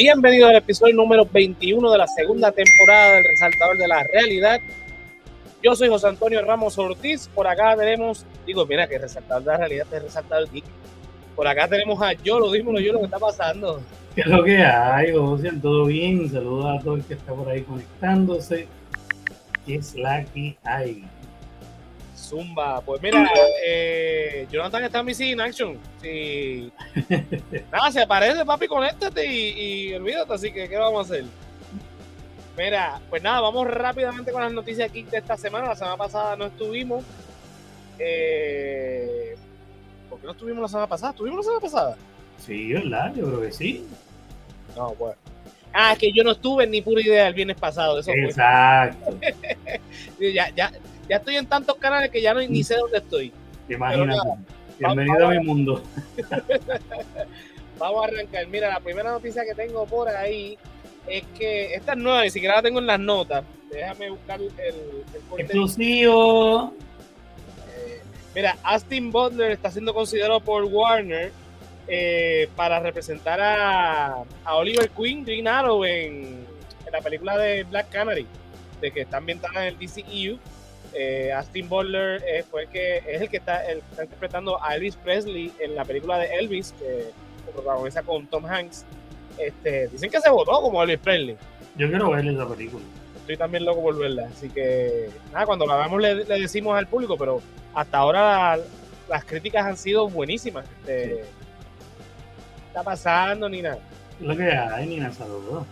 Bueno, bienvenido al episodio número 21 de la segunda temporada del Resaltador de la Realidad. Yo soy José Antonio Ramos Ortiz. Por acá tenemos, digo, mira que Resaltador de la Realidad es Resaltador Geek. Por acá tenemos a Yolo, dímelo yo lo que está pasando. ¿Qué es lo que hay, José? ¿Todo bien? Saludos a todo el que está por ahí conectándose. ¿Qué es la que hay? Zumba. Pues mira, eh, Jonathan está en Missing Action. Sí. Nada, se aparece, papi, conéctate y, y olvídate. Así que, ¿qué vamos a hacer? Mira, pues nada, vamos rápidamente con las noticias aquí de esta semana. La semana pasada no estuvimos. Eh, ¿Por qué no estuvimos la semana pasada? ¿Estuvimos la semana pasada? Sí, ¿verdad? Yo creo que sí. No, pues. Ah, es que yo no estuve ni pura idea el viernes pasado. Eso fue. Exacto. ya, ya, ya estoy en tantos canales que ya no ni sé dónde estoy. Imagínate. nada, Bienvenido vamos- a mi mundo. Vamos a arrancar. Mira, la primera noticia que tengo por ahí es que esta es nueva, ni siquiera la tengo en las notas. Déjame buscar el, el. Exclusivo. Eh, mira, Austin Butler está siendo considerado por Warner eh, para representar a, a Oliver Queen, Green Arrow, en, en la película de Black Canary, de que está ambientada en el DCEU. Eh, Austin Butler eh, fue el que, es el que está, el que está interpretando a Elvis Presley en la película de Elvis, que protagoniza con Tom Hanks. Este, dicen que se votó como Elvis Presley Yo quiero ver esa película. estoy también loco por verla. Así que, nada, cuando la veamos le, le decimos al público, pero hasta ahora la- las críticas han sido buenísimas. Este, ¿qué está pasando ni nada? Es lo que hay, Nina, saludos.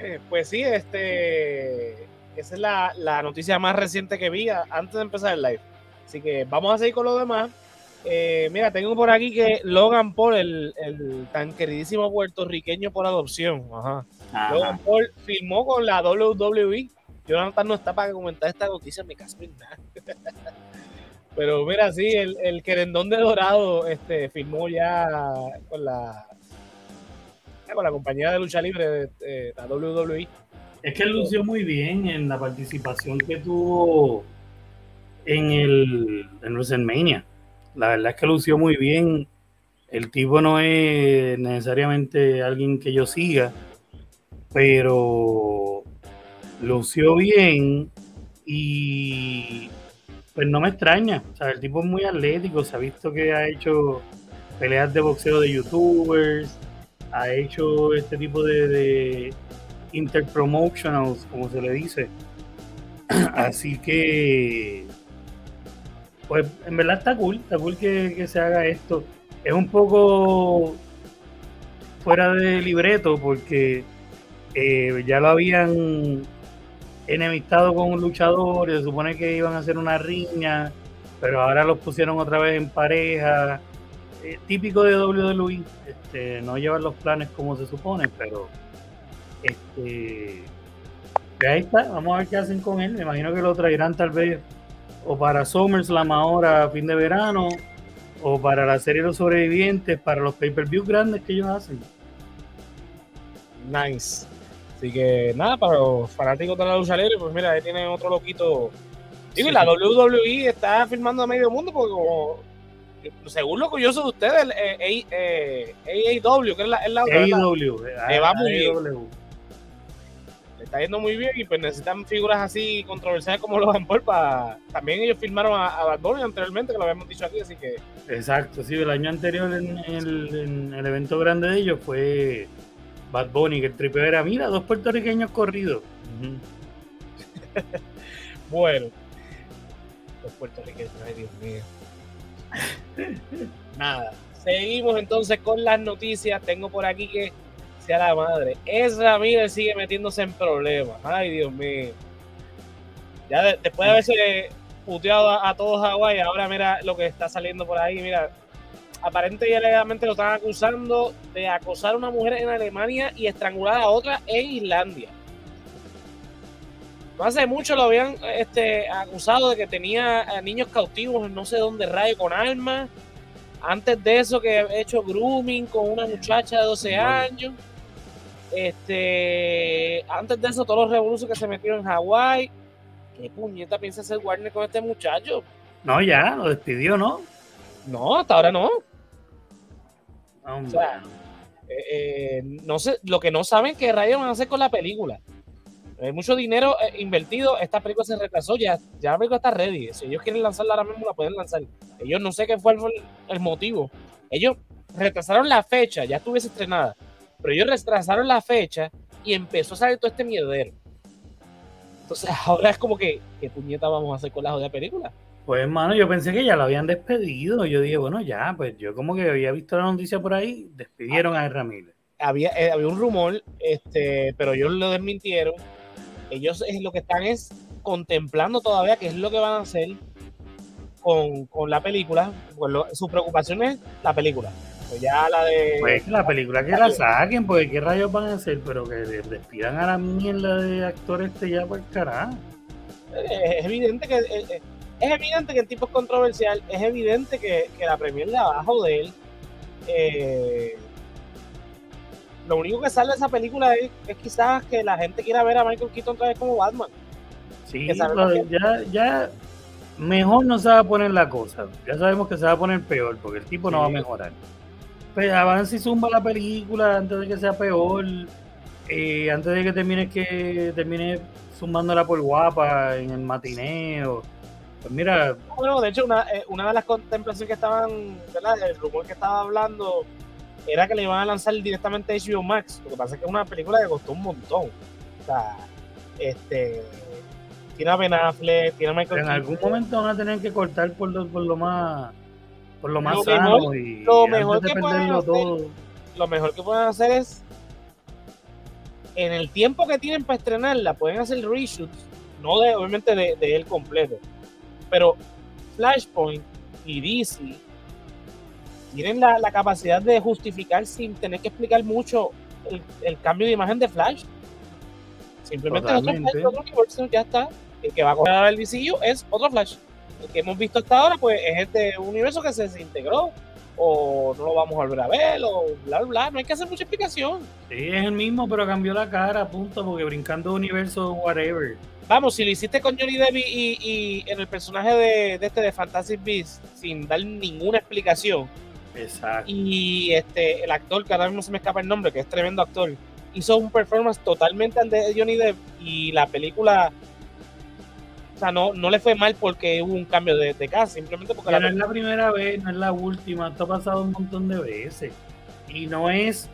Eh, pues sí, este, esa es la, la noticia más reciente que vi antes de empezar el live. Así que vamos a seguir con lo demás. Eh, mira, tengo por aquí que Logan Paul, el, el tan queridísimo puertorriqueño por adopción, ajá, Logan. Paul filmó con la WWE. Jonathan no está para comentar esta noticia, me caso en nada. Pero mira, sí, el, el querendón de Dorado este, filmó ya con la con la compañía de lucha libre de, de la WWE. Es que lució muy bien en la participación que tuvo en el WrestleMania. La verdad es que lució muy bien. El tipo no es necesariamente alguien que yo siga, pero lució bien y pues no me extraña. O sea, el tipo es muy atlético, se ha visto que ha hecho peleas de boxeo de youtubers, ha hecho este tipo de interpromotionals, como se le dice. Así que, pues en verdad está cool, está cool que, se haga esto. Es un poco fuera de libreto porque eh, ya lo habían enemistado con un luchador y se supone que iban a hacer una riña, pero ahora los pusieron otra vez en pareja. Eh, típico de WWE, este, no llevan los planes como se supone, pero este ahí está, vamos a ver qué hacen con él. Me imagino que lo traerán tal vez o para SummerSlam ahora a fin de verano, o para la serie de los sobrevivientes, para los pay-per-view grandes que ellos hacen. Nice. Así que nada, para los fanáticos de la lucha libre, pues mira, ahí tienen otro loquito. Digo, y la WWE está filmando a medio mundo porque como, según lo curioso de ustedes, el eh, eh, eh, AAW, que es la, es la otra. AEW, Le va muy bien. Está yendo muy bien y pues necesitan figuras así controversiales como los Paul para también ellos firmaron a, a Bad Bunny anteriormente que lo habíamos dicho aquí así que Exacto, sí, el año anterior en, el, en el evento grande de ellos fue Bad Bunny, que el tripeo era, mira, dos puertorriqueños corridos. Bueno los puertorriqueños ay Dios mío. Nada seguimos entonces con las noticias. Tengo por aquí que sea la madre Ezra Miller sigue metiéndose en problemas ay Dios mío ya de- después de haberse puteado a, a todos Hawái ahora mira lo que está saliendo por ahí mira aparente y alegadamente lo están acusando de acosar a una mujer en Alemania y estrangular a otra en Islandia. No hace mucho lo habían este, acusado de que tenía a niños cautivos en no sé dónde rayo con armas. Antes de eso que había hecho grooming con una muchacha de 12 años. Este, antes de eso todos los revoluciones que se metieron en Hawái. ¿Qué puñeta piensa hacer Warner con este muchacho? No, ya, lo despidió, ¿no? No, hasta ahora no. Hombre, O sea, Eh, no sé, lo que no saben que rayos van a hacer con la película. Hay mucho dinero eh, invertido. Esta película se retrasó ya. Ya la película está ready. Si ellos quieren lanzarla ahora mismo, la pueden lanzar. Ellos no sé qué fue el, motivo. Ellos retrasaron la fecha, ya estuviese estrenada. Pero ellos retrasaron la fecha y empezó a salir todo este miedero. Entonces ahora es como que, ¿qué puñeta vamos a hacer con la jodida película? Pues hermano, yo pensé que ya lo habían despedido. Yo dije, bueno, ya, pues yo como que había visto la noticia por ahí, despidieron a Ramírez. Había, eh, había un rumor, este, pero ellos lo desmintieron ellos es, lo que están es contemplando todavía qué es lo que van a hacer con, la película. Pues su preocupación es la película. Ya la de. Pues la película que la saquen, porque qué rayos van a hacer, pero que despidan a la mierda de actor este ya por carajo. Es, evidente que. Es, evidente que el tipo es controversial, es evidente que, la premier de abajo de él eh, lo único que sale de esa película es, quizás que la gente quiera ver a Michael Keaton otra vez como Batman. Sí, ya, ya mejor no se va a poner la cosa. Ya sabemos que se va a poner peor porque el tipo no va a mejorar. Pero pues avance y zumba la película antes de que sea peor. Eh, antes de que termine que termine zumbándola por guapa en el matineo. Pues mira. Bueno, de hecho, una, eh, una de las contemplaciones que estaban, ¿verdad? El rumor que estaba hablando era que le iban a lanzar directamente a HBO Max. Lo que pasa es que es una película que costó un montón. O sea, este. Tiene a Ben Affleck, tiene a Michael En algún momento van a tener que cortar por lo, por lo más. Por lo más sano y lo mejor que pueden hacer, todo. Lo mejor que pueden hacer es. En el tiempo que tienen para estrenarla, pueden hacer reshoots. No de, obviamente de, de él completo. Pero Flashpoint y DC tienen la, capacidad de justificar sin tener que explicar mucho el, cambio de imagen de Flash. Simplemente otro Flash, ya está. El que va a coger el DCU es otro Flash. Que hemos visto hasta ahora, pues es este universo que se desintegró. O no lo vamos a volver a ver, o bla, bla, No hay que hacer mucha explicación. Sí, es el mismo, pero cambió la cara, punto, porque brincando universo, whatever. Vamos, si lo hiciste con Johnny Depp y, y, en el personaje de, de, este de Fantastic Beasts sin dar ninguna explicación, Exacto. Y este, el actor, que ahora mismo se me escapa el nombre, que es tremendo actor, hizo un performance totalmente de Johnny Depp y la película, sea, no, no le fue mal porque hubo un cambio de, de cast, simplemente porque... la no es la primera vez, no es la última, esto ha pasado un montón de veces. Y no es,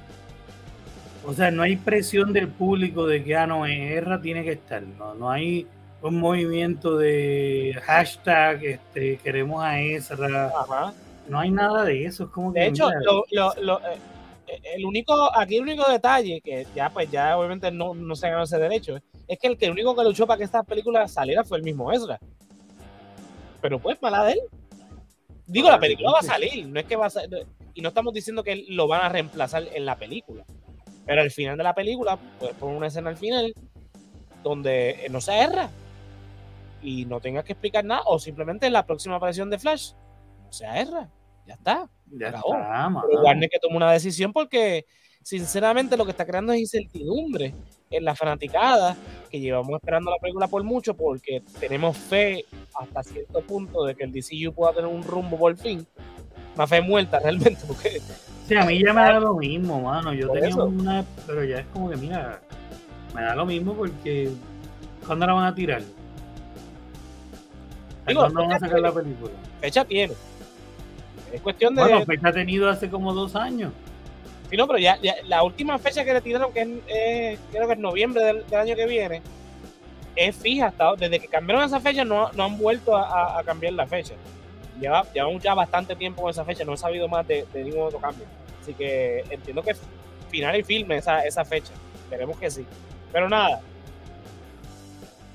o sea, no hay presión del público de que, ah, no, Erra tiene que estar, no, no hay un movimiento de hashtag, este, queremos a Ezra. Ajá no hay nada de eso. Es como que de hecho, eh, el único, aquí el único detalle, que ya pues ya obviamente no, no se ganó ese derecho, es que el que el único que luchó para que esta película saliera fue el mismo Ezra. Pero pues mala de él. Digo, la película va a salir, no es que va a salir, y no estamos diciendo que lo van a reemplazar en la película. Pero al final de la película, pues poner una escena al final donde no se erra y no tenga que explicar nada, o simplemente en la próxima aparición de Flash, no se erra. Ya está. Ya está, Pero Warner que tomó una decisión porque, sinceramente, lo que está creando es incertidumbre en la fanaticada, que llevamos esperando la película por mucho, porque tenemos fe hasta cierto punto de que el DCU pueda tener un rumbo por fin. Una fe muerta realmente, porque. Sí, a mí ya me da lo mismo, mano. Yo tenía una. Pero ya es como que, mira, me da lo mismo porque. ¿Cuándo la van a tirar? ¿Cuándo van a sacar la película? Fecha tiene. Es cuestión de. Bueno, fecha ha tenido hace como dos años. Sí, no, pero ya, la última fecha que le tiraron, que es, creo que es noviembre del, año que viene, es fija. Hasta, desde que cambiaron esa fecha, no, no han vuelto a, cambiar la fecha. Lleva, llevamos ya bastante tiempo con esa fecha, no he sabido más de, ningún otro cambio. Así que entiendo que final y filme esa, esa fecha. Esperemos que sí. Pero nada.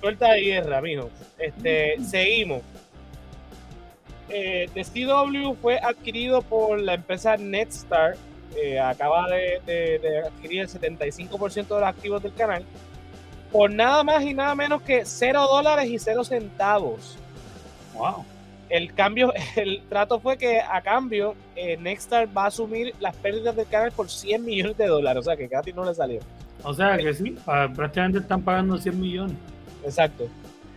Suelta de guerra, mijo. Este, seguimos eh, CW fue adquirido por la empresa Netstar. Eh, acaba de, adquirir el 75% de los activos del canal por nada más y nada menos que 0 dólares y 0 centavos. Wow. El cambio, el trato fue que a cambio eh, Nextstar va a asumir las pérdidas del canal por 100 millones de dólares, o sea que casi no le salió. O sea que sí, prácticamente están pagando 100 millones. Exacto.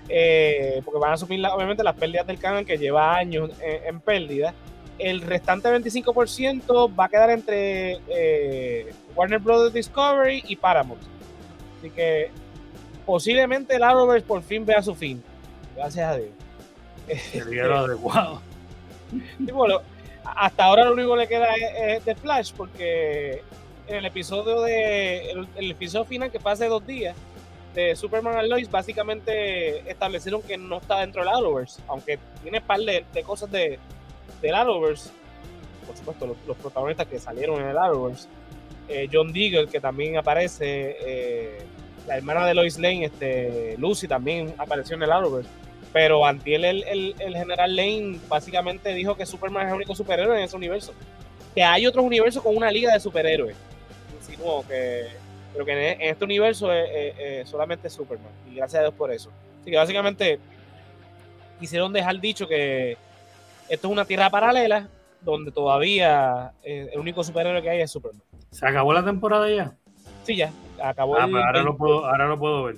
Eh, porque van a asumir obviamente las pérdidas del canal que lleva años en, pérdida el restante 25% va a quedar entre eh, Warner Brothers Discovery y Paramount. Así que posiblemente el Arrowverse por fin vea su fin. Gracias a Dios. Sería lo adecuado. hasta ahora lo único que le queda es, de Flash, porque en el episodio de el, episodio final que fue hace dos días de Superman and Lois básicamente establecieron que no está dentro del Arrowverse, aunque tiene par de, cosas de, del Arrowverse, por supuesto los, protagonistas que salieron en el Arrowverse, eh, John Deagle que también aparece, eh, la hermana de Lois Lane, este, Lucy también apareció en el Arrowverse. Pero Antiel, el, el, el, general Lane, básicamente dijo que Superman es el único superhéroe en ese universo. Que hay otros universos con una liga de superhéroes. Insinuó que, pero que en, este universo es, solamente Superman. Y gracias a Dios por eso. Así que básicamente quisieron dejar dicho que esto es una tierra paralela donde todavía eh, el único superhéroe que hay es Superman. ¿Se acabó la temporada ya? Sí, ya. Acabó. Ah, pues ahora, lo puedo, ahora lo puedo ver.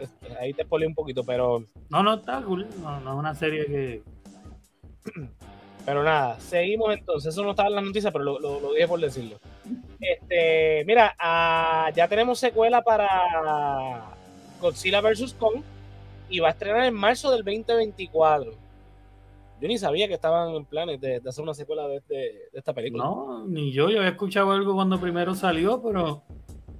Este, ahí te pone un poquito, pero. No, no, está cool. No, es una serie que. Pero nada, seguimos entonces. Eso no estaba en la noticia, pero lo, dije por decirlo. Este, mira, ah, ya tenemos secuela para Godzilla vs. Kong y va a estrenar en marzo del 2024. Yo ni sabía que estaban en planes de, hacer una secuela de, de, esta película. No, ni yo. Yo había escuchado algo cuando primero salió, pero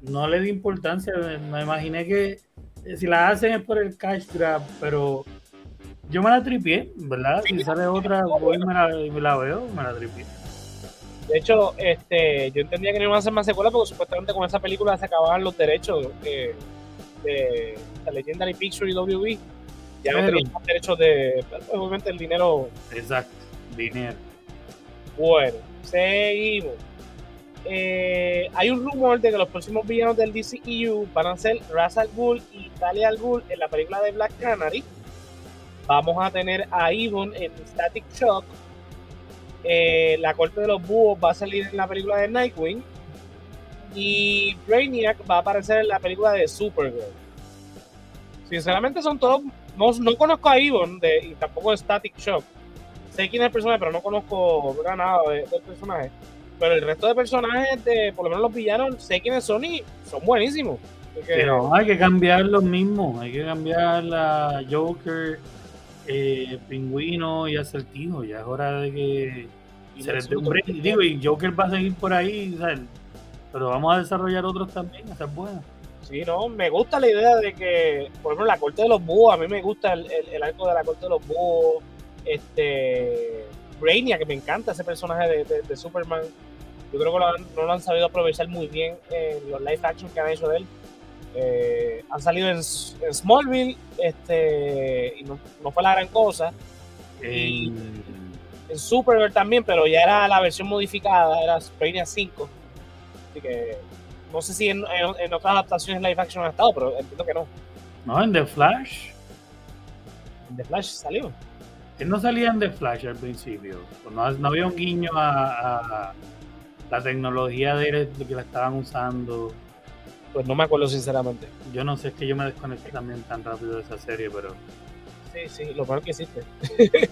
no le di importancia. Me, imaginé que eh, si la hacen es por el cash grab, pero yo me la tripié, ¿verdad? Si sale otra, voy y me la, me la veo, me la tripié. De hecho, este, yo entendía que no iban a hacer más secuelas porque supuestamente con esa película se acababan los derechos de, de la Legendary Picture y WB. Ya no tenían más derechos de, obviamente, el dinero. Exacto, dinero. Bueno, seguimos. Eh, hay un rumor de que los próximos villanos del DCEU van a ser Ra's al Ghul y Talia al Ghul en la película de Black Canary. Vamos a tener a Yvonne en Static Shock. Eh, la corte de los búhos va a salir en la película de Nightwing. Y Brainiac va a aparecer en la película de Supergirl. Sinceramente son todos... No, no conozco a de, y tampoco de Static Shock. Sé quién es el personaje, pero no conozco nada del personaje. Pero el resto de personajes, de, por lo menos los villanos, sé quiénes son y son buenísimos. Pero hay que cambiar los mismos. Hay que cambiar la Joker, eh, Pingüino y Acertijo. Ya es hora de que se les dé un break. Digo, y Joker va a seguir por ahí, pero vamos a desarrollar otros también. Esa es buena. Sí, no, me gusta la idea de que, por ejemplo, la corte de los búhos, a mí me gusta el, el, arco de la corte de los búhos. Este. Brainiac, que me encanta ese personaje de Superman yo creo que no lo han sabido aprovechar muy bien en los live action que han hecho de él. Eh, han salido en, Smallville este, y no, fue la gran cosa. Y en Supergirl también, pero ya era la versión modificada, era Brainiac 5. Así que no sé si en, otras adaptaciones live action han estado, pero entiendo que no. No, en The Flash. En The Flash salió. Él no salía en The Flash al principio. No, había un guiño a la tecnología de él, que la estaban usando. Pues no me acuerdo sinceramente. Yo no sé, es que yo me desconecté también tan rápido de esa serie, pero... Sí, sí, lo peor que existe.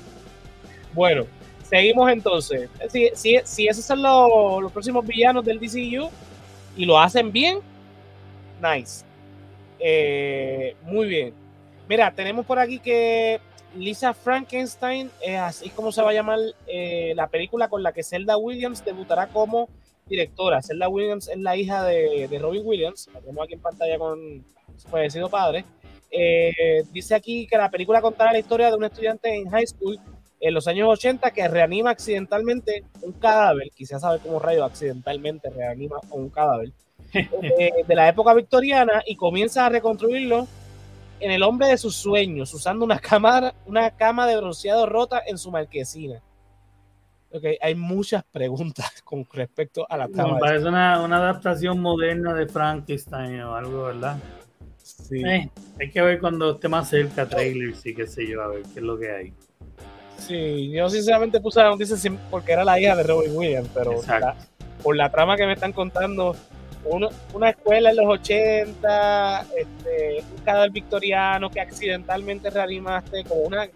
bueno, seguimos entonces. Si, si, si esos son los, los próximos villanos del DCU y lo hacen bien, nice. Eh, muy bien. Mira, tenemos por aquí que Lisa Frankenstein, es así como se va a llamar eh, la película con la que Zelda Williams debutará como directora. Zelda Williams es la hija de, Robin Williams, la tenemos aquí en pantalla con su fallecido padre. Eh, dice aquí que la película contará la historia de un estudiante en high school en los años 80 que reanima accidentalmente un cadáver, quizás sabe cómo rayo accidentalmente reanima un cadáver, eh, de la época victoriana y comienza a reconstruirlo en el hombre de sus sueños, usando una, cámara, una cama de bronceado rota en su marquesina. Okay, hay muchas preguntas con respecto a la cama. Me parece una, adaptación moderna de Frankenstein o algo, ¿verdad? Sí. Eh, hay que ver cuando esté más cerca trailers y qué sé yo, a ver qué es lo que hay. Sí, yo sinceramente puse la noticia porque era la hija de Robin Williams, pero por la trama que me están contando, una escuela en los 80, este, un cadáver victoriano que accidentalmente reanimaste, como una,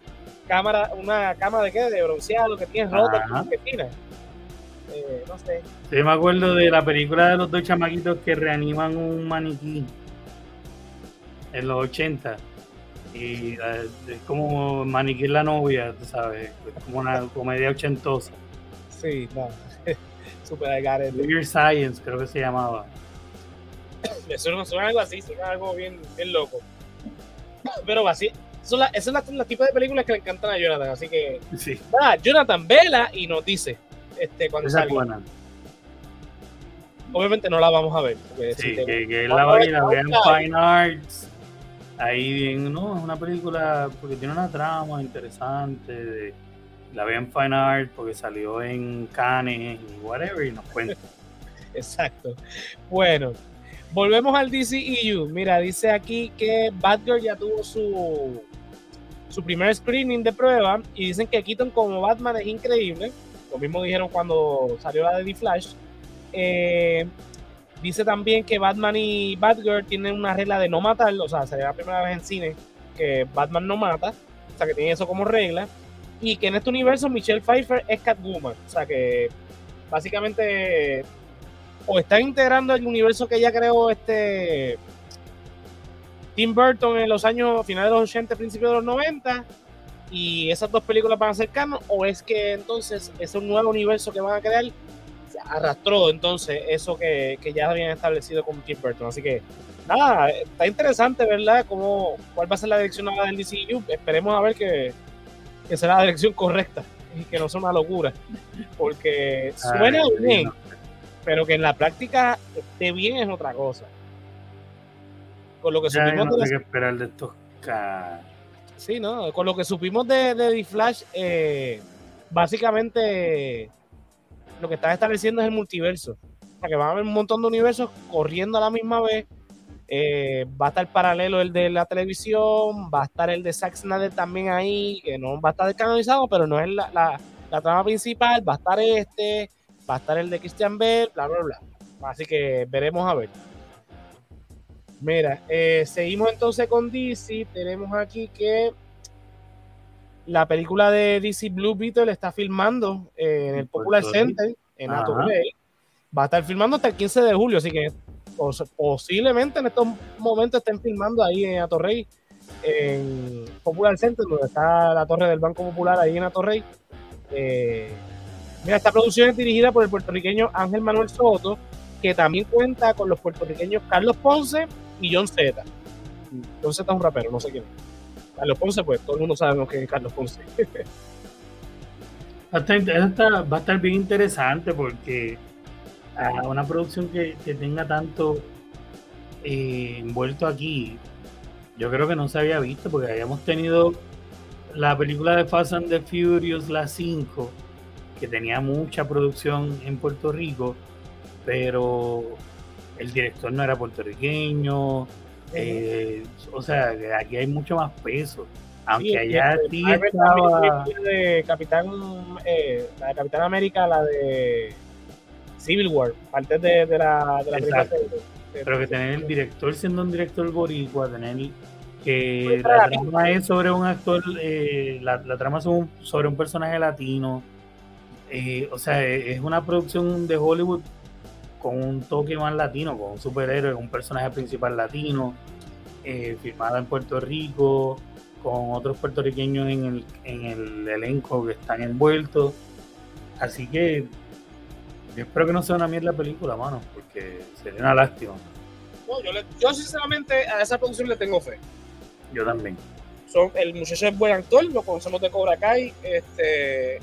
cámara, una cama de qué, de bronceado que tiene rota, que tiene. Eh, no sé. Sí, me acuerdo de la película de los dos chamaquitos que reaniman un maniquí en los 80. Y eh, es como maniquí la novia, tú sabes, es como una comedia ochentosa. Sí, no. Super Weird Science, creo que se llamaba. Eso no suena algo así, suena algo bien, bien loco. Pero así, son la, esa es la, tipo de películas que le encantan a Jonathan, así que sí. Jonathan vela y nos dice este, cuando esa buena. Obviamente no la vamos a ver. Sí, que, que la va a ver en Fine Arts. Ahí bien, no, es una película porque tiene una trama interesante. La vean en Fine Arts porque salió en Cannes y whatever y nos cuenta. Exacto. Bueno, volvemos al DCEU. Mira, dice aquí que Batgirl ya tuvo su su primer screening de prueba y dicen que Keaton como Batman es increíble. Lo mismo dijeron cuando salió la de The Flash. Eh, dice también que Batman y Batgirl tienen una regla de no matar, o sea, sería la primera vez en cine que Batman no mata, o sea, que tiene eso como regla. Y que en este universo Michelle Pfeiffer es Catwoman, o sea, que básicamente o están integrando el universo que ya creó este Tim Burton en los años finales de los 80, principios de los 90, y esas dos películas van a ser canon, o es que entonces ese nuevo universo que van a crear arrastró entonces eso que, ya habían establecido con Tim Burton. Así que nada, está interesante, ¿verdad? Cómo, cuál va a ser la dirección ahora del DCU. Esperemos a ver que, que será la dirección correcta y que no sea una locura. Porque suena bien, pero que en la práctica esté bien es otra cosa con lo que supimos de que esperar de estos Sí, ¿no? Con lo que supimos de, de The Flash, eh, básicamente lo que está estableciendo es el multiverso. O sea, que van a haber un montón de universos corriendo a la misma vez. Eh, va a estar paralelo el de la televisión, va a estar el de Zack Snyder también ahí, que no va a estar descanonizado, pero no es la, la, la, trama principal. Va a estar este, va a estar el de Christian Bale, bla, bla, bla. Así que veremos a ver. Mira, eh, seguimos entonces con DC. Tenemos aquí que la película de DC Blue Beetle está filmando eh, en el Popular Center en Atorrey. Va a estar filmando hasta el 15 de julio, así que posiblemente en estos momentos estén filmando ahí en Atorrey, en Popular Center, donde está la torre del Banco Popular ahí en Atorrey. Eh, mira, esta producción es dirigida por el puertorriqueño Ángel Manuel Soto, que también cuenta con los puertorriqueños Carlos Ponce y John Z. John Z es un rapero, no sé quién. Carlos Ponce, pues todo el mundo sabe que es Carlos Ponce. va, a estar, bien interesante porque a una producción que, tenga tanto eh, envuelto aquí, yo creo que no se había visto porque habíamos tenido la película de Fast and the Furious, la 5, que tenía mucha producción en Puerto Rico, pero el director no era puertorriqueño, eh, o sea, aquí hay mucho más peso. Aunque allá sí estaba... de Capitán, eh, la de Capitán América, la de Civil War, parte de, de la, de la primera Pero que tener el director siendo un director boricua, tener que la trama es sobre un actor, eh, la, la, trama es sobre un personaje latino. o sea, es una producción de Hollywood con un toque más latino, con un superhéroe, un personaje principal latino, eh, filmada en Puerto Rico, con otros puertorriqueños en el, en el elenco que están envueltos. Así que yo espero que no sea una mierda la película, mano, porque sería una lástima. yo, sinceramente a esa producción le tengo fe. Yo también. Son, el muchacho es buen actor, lo conocemos de Cobra Kai. Este,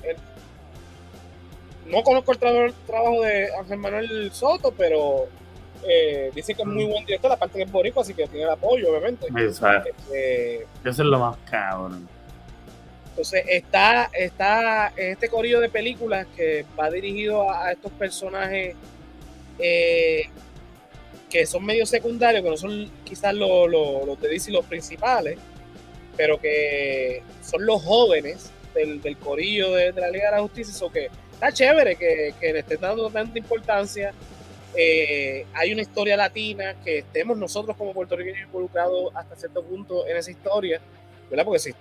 no conozco el trabajo de Ángel Manuel Soto, pero eh, dice que es muy buen director, aparte que es boricua, así que tiene el apoyo, obviamente. Exacto. Este, Eso es lo más cabrón. Entonces, está, está este corrido de películas que va dirigido a, estos personajes eh, que son medio secundarios, que no son quizás los, los, de DC los principales, pero que son los jóvenes del, del corillo de, la Liga de la Justicia, eso que está chévere que, que le estén dando tanta importancia. Eh, hay una historia latina, que estemos nosotros como puertorriqueños involucrados hasta cierto punto en esa historia, ¿verdad? Porque si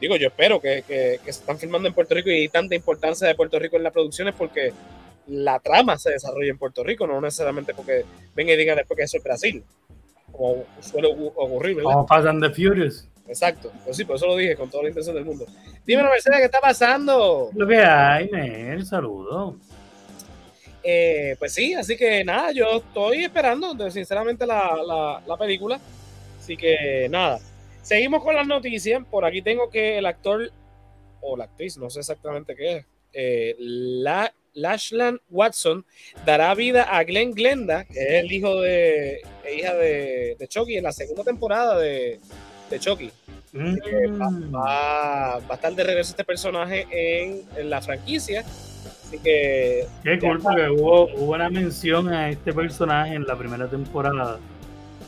digo, yo espero que, que, se están filmando en Puerto Rico y hay tanta importancia de Puerto Rico en las producciones porque la trama se desarrolla en Puerto Rico, no necesariamente porque venga y digan después que eso es Brasil, como suele ocurrir, ¿verdad? Como pasan The Furious. Exacto, pues sí, por eso lo dije con toda la intención del mundo. Dime, Mercedes, ¿qué está pasando? Lo que hay, Nel, saludo. Eh, pues sí, así que nada, yo estoy esperando, sinceramente, la, la película. Así que nada, Seguimos con las noticias. Por aquí tengo que el actor o la actriz, no sé exactamente qué es, eh, la, Lashland Watson dará vida a Glenn Glenda, que es el hijo de hija de, de Chucky en la segunda temporada de, de Chucky. Mm. va, a estar de regreso este personaje en, la franquicia. Así que. Qué cool, porque hubo, hubo una mención a este personaje en la primera temporada.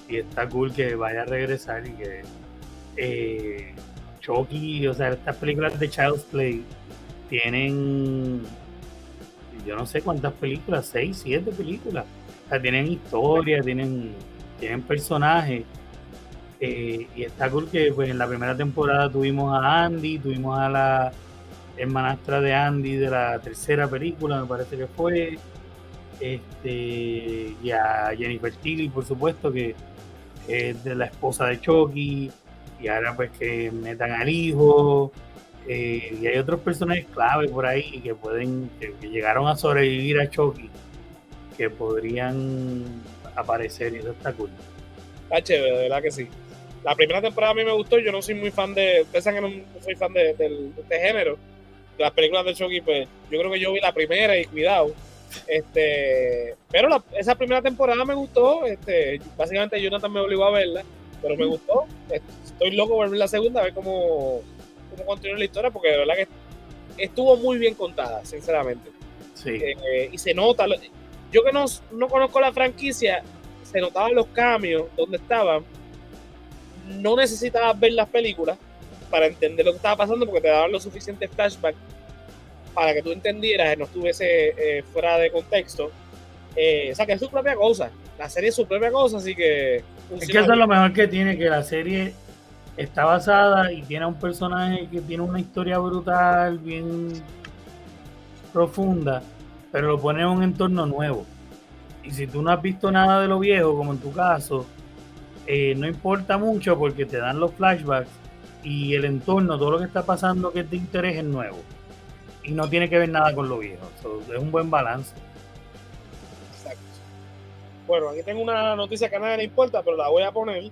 Y está cool que vaya a regresar y que eh, Chucky, o sea, estas películas de Child's Play tienen, yo no sé cuántas películas, seis, siete películas. O sea, tienen historia, tienen, tienen personajes. Eh, y está cool que pues, en la primera temporada tuvimos a Andy, tuvimos a la hermanastra de Andy de la tercera película, me parece que fue. Este, y a Jennifer Tilly, por supuesto, que es de la esposa de Chucky y ahora pues que metan al hijo. Eh, y hay otros personajes clave por ahí que pueden que, llegaron a sobrevivir a Chucky que podrían aparecer y eso está cool. Está chévere de verdad que sí la primera temporada a mí me gustó yo no soy muy fan de ustedes que no soy fan de, este género de las películas de Chucky pues yo creo que yo vi la primera y cuidado este pero esa primera temporada me gustó este básicamente Jonathan me obligó a verla pero me gustó. Estoy loco por ver la segunda, a ver cómo, cómo continúa la historia, porque de verdad que estuvo muy bien contada, sinceramente. Sí. Eh, y se nota, yo que no, no conozco la franquicia, se notaban los cambios donde estaban. No necesitabas ver las películas para entender lo que estaba pasando, porque te daban los suficientes flashbacks para que tú entendieras y no estuviese eh, fuera de contexto. Eh, o sea, que es su propia cosa. La serie es su propia cosa, así que es que eso es lo mejor que tiene, que la serie está basada y tiene un personaje que tiene una historia brutal, bien profunda, pero lo pone en un entorno nuevo. Y si tú no has visto nada de lo viejo, como en tu caso, eh, no importa mucho porque te dan los flashbacks y el entorno, todo lo que está pasando que es de interés es nuevo. Y no tiene que ver nada con lo viejo. es un buen balance. Bueno, aquí tengo una noticia que a nadie le importa, pero la voy a poner.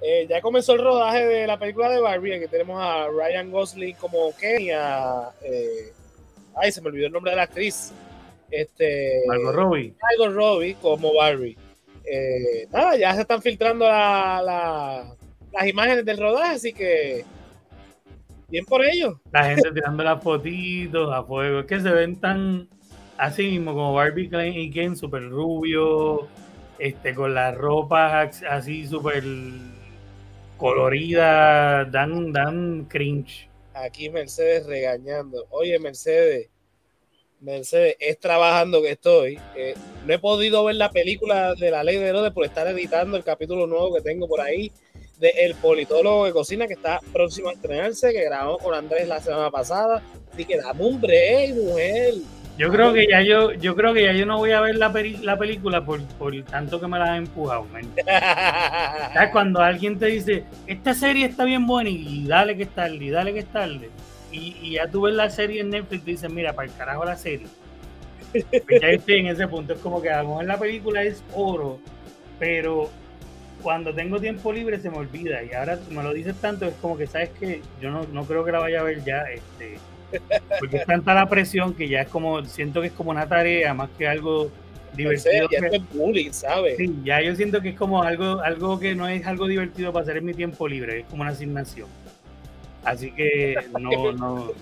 Eh, ya comenzó el rodaje de la película de Barbie, aquí tenemos a Ryan Gosling como Ken y a... Eh, ay, se me olvidó el nombre de la actriz. Este, Margot Robbie. Margot Robbie como Barbie. Eh, nada, ya se están filtrando las imágenes del rodaje, así que bien por ello. La gente tirando las fotitos a fuego. Es que se ven tan así mismo como Barbie y Ken, súper rubio, este, con las ropas así súper coloridas, dan, dan cringe. Aquí Mercedes regañando. Oye, Mercedes, Mercedes, es trabajando que estoy. Eh, no he podido ver la película de la ley de Herodes por estar editando el capítulo nuevo que tengo por ahí de El Politólogo de Cocina, que está próximo a estrenarse, que grabamos con Andrés la semana pasada. Así que dame un break, mujer. Yo creo que ya yo, yo creo que ya yo no voy a ver la, la película por, tanto que me la han empujado. Cuando alguien te dice, esta serie está bien buena y dale que es tarde, y dale que es tarde. Y, y ya tú ves la serie en Netflix y dices, mira, para el carajo la serie. Pues ya estoy en ese punto. Es como que a lo mejor la película es oro, pero cuando tengo tiempo libre se me olvida. Y ahora me lo dices tanto, es como que sabes que yo no, no creo que la vaya a ver ya. Este, porque es tanta la presión que ya es como, siento que es como una tarea más que algo divertido. Ya es bullying, ¿sabes? Sí, ya yo siento que es como algo, algo que no es algo divertido para hacer en mi tiempo libre, es como una asignación. Así que no, no.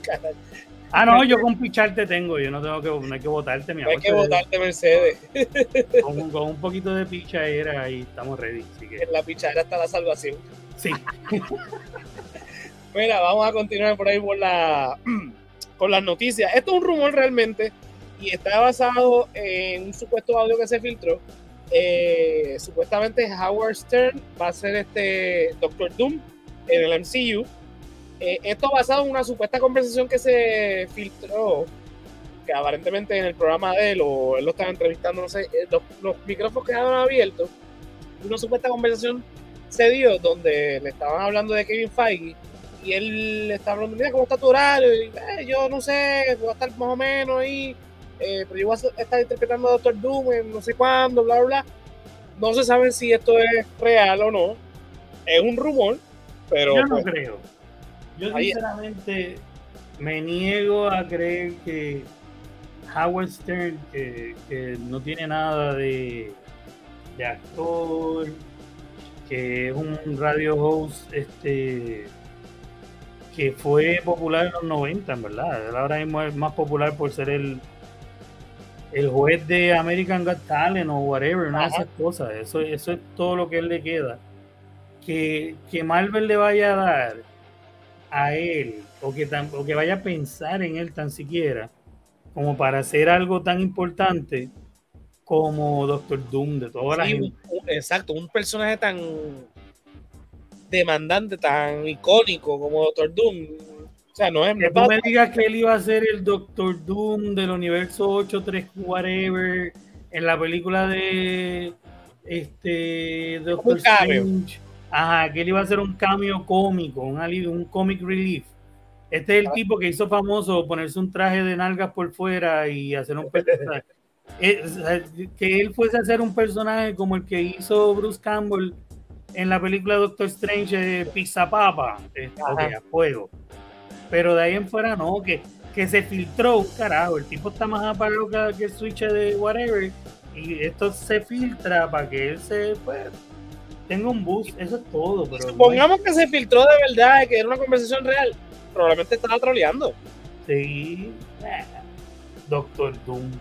Ah, no, yo con picharte tengo, yo no tengo que, no hay que votarte, mi amor. hay que votarte, Mercedes. Con, con, un poquito de pichadera ahí estamos ready. Así que... En la pichadera está la salvación. Sí. Mira, vamos a continuar por ahí por la con las noticias. Esto es un rumor realmente y está basado en un supuesto audio que se filtró. Eh, supuestamente Howard Stern va a ser este Doctor Doom en el MCU. Eh, esto basado en una supuesta conversación que se filtró, que aparentemente en el programa de él, o él lo estaba entrevistando, no sé, eh, los, los micrófonos quedaron abiertos. Una supuesta conversación se dio donde le estaban hablando de Kevin Feige y él le estaba hablando, mira, ¿cómo está tu horario? Y, eh, yo no sé, voy a estar más o menos ahí, eh, pero yo voy a estar interpretando a Doctor Doom en no sé cuándo, bla, bla. No se sabe si esto es real o no. Es un rumor, pero... Yo no pues, creo. Yo sinceramente me niego a creer que Howard Stern, que, que no tiene nada de, de actor, que es un radio host este que fue popular en los 90, en verdad. Ahora mismo es más popular por ser el, el juez de American Got Talent o whatever, una de esas cosas. Eso, eso es todo lo que él le queda. Que, que Marvel le vaya a dar a él, o que, o que vaya a pensar en él tan siquiera, como para hacer algo tan importante como Doctor Doom de toda la gente. Exacto, un personaje tan demandante, tan icónico como Doctor Doom. O sea, no es. Que tú me digas que él iba a ser el Doctor Doom del universo 8, 3, whatever, en la película de este Doctor Strange. Ajá, que él iba a ser un cambio cómico, un un comic relief. Este es el ah. tipo que hizo famoso ponerse un traje de nalgas por fuera y hacer un eh, que él fuese a ser un personaje como el que hizo Bruce Campbell en la película Doctor Strange de Pizza Papa, eh, a fuego. Pero de ahí en fuera no, que, que se filtró, carajo, el tipo está más apagado que, el switch de whatever, y esto se filtra para que él se, pues, tenga un bus, eso es todo. Pero Supongamos que se filtró de verdad, que era una conversación real, probablemente estaba troleando. Sí, Doctor Doom.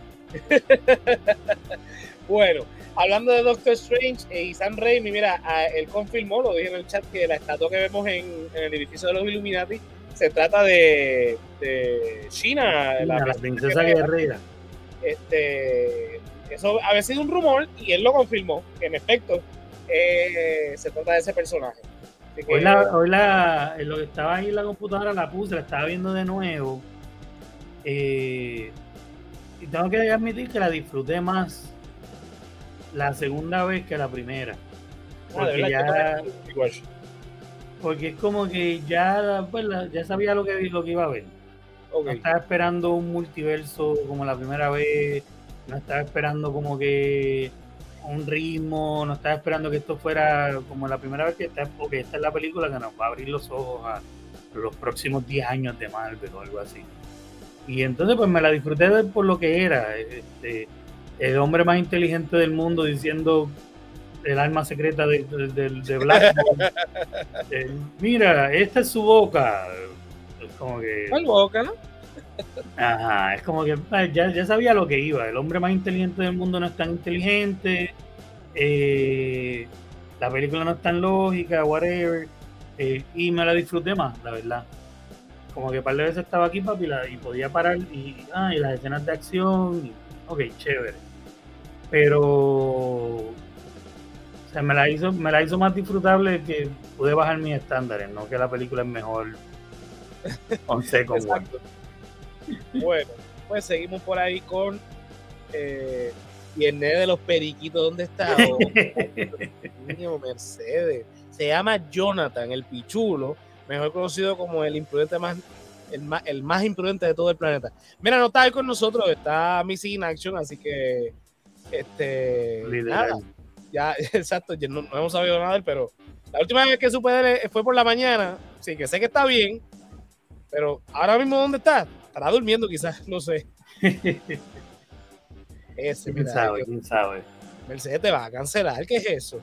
bueno, hablando de Doctor Strange y Sam Raimi, mira, él confirmó, lo dije en el chat, que la estatua que vemos en, el edificio de los Illuminati se trata de, de China, la, princesa guerrera. Este, eso había sido un rumor y él lo confirmó, que en efecto eh, se trata de ese personaje. hoy, la, hoy la, lo que estaba ahí en la computadora la puse, la estaba viendo de nuevo. Eh, y tengo que admitir que la disfruté más la segunda vez que la primera. Ah, porque ya. Porque es como que ya, pues, ya sabía lo que, lo que iba a ver. No estaba esperando un multiverso como la primera vez. No estaba esperando como que un ritmo. No estaba esperando que esto fuera como la primera vez que está. Porque esta es la película que nos va a abrir los ojos a los próximos 10 años de Marvel o algo así. Y entonces, pues me la disfruté por lo que era. Este, el hombre más inteligente del mundo diciendo el alma secreta de, de, Black Mira, esta es su boca. Es como que. ¿Cuál boca, no? Ajá, es como que ya, ya, sabía lo que iba. El hombre más inteligente del mundo no es tan inteligente. Eh, la película no es tan lógica, whatever. Eh, y me la disfruté más, la verdad. Como que un par de veces estaba aquí, papi, y podía parar. Y, ah, y las escenas de acción. ok, chévere pero o sea, me la hizo me la hizo más disfrutable que pude bajar mis estándares no que la película es mejor 11 con bueno pues seguimos por ahí con eh, de los periquitos ¿dónde está? Oh, Mercedes se llama Jonathan el pichulo mejor conocido como el imprudente más el más, el más imprudente de todo el planeta. Mira, no está ahí con nosotros, está Missy in Action, así que este, ya, exacto, no, hemos sabido nada de él, pero la última vez que supe de él fue por la mañana, sí, que sé que está bien, pero ahora mismo ¿dónde está? Estará durmiendo quizás, no sé. Ese, ¿Quién sabe? ¿Quién sabe? Mercedes te va a cancelar, ¿qué es eso?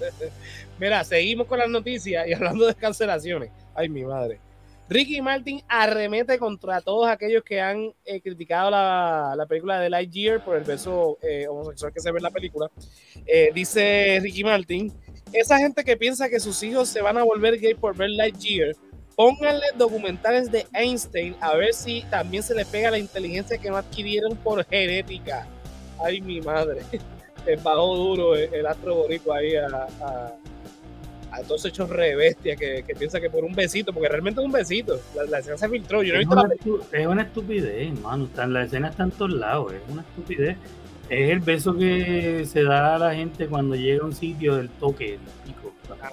mira, seguimos con las noticias y hablando de cancelaciones. Ay, mi madre. Ricky Martin arremete contra todos aquellos que han eh, criticado la, la, película de Lightyear por el beso eh, homosexual que se ve en la película. Eh, dice Ricky Martin, esa gente que piensa que sus hijos se van a volver gay por ver Lightyear, pónganle documentales de Einstein a ver si también se les pega la inteligencia que no adquirieron por genética. Ay, mi madre. Es bajo duro el, astro boricua ahí a, a todos hechos re bestia que, que, piensa que por un besito, porque realmente es un besito. La, escena se filtró. Yo no es, he visto una, la es una estupidez, hermano. La escena está en todos lados. Es una estupidez. Es el beso que se da a la gente cuando llega a un sitio del toque, pico.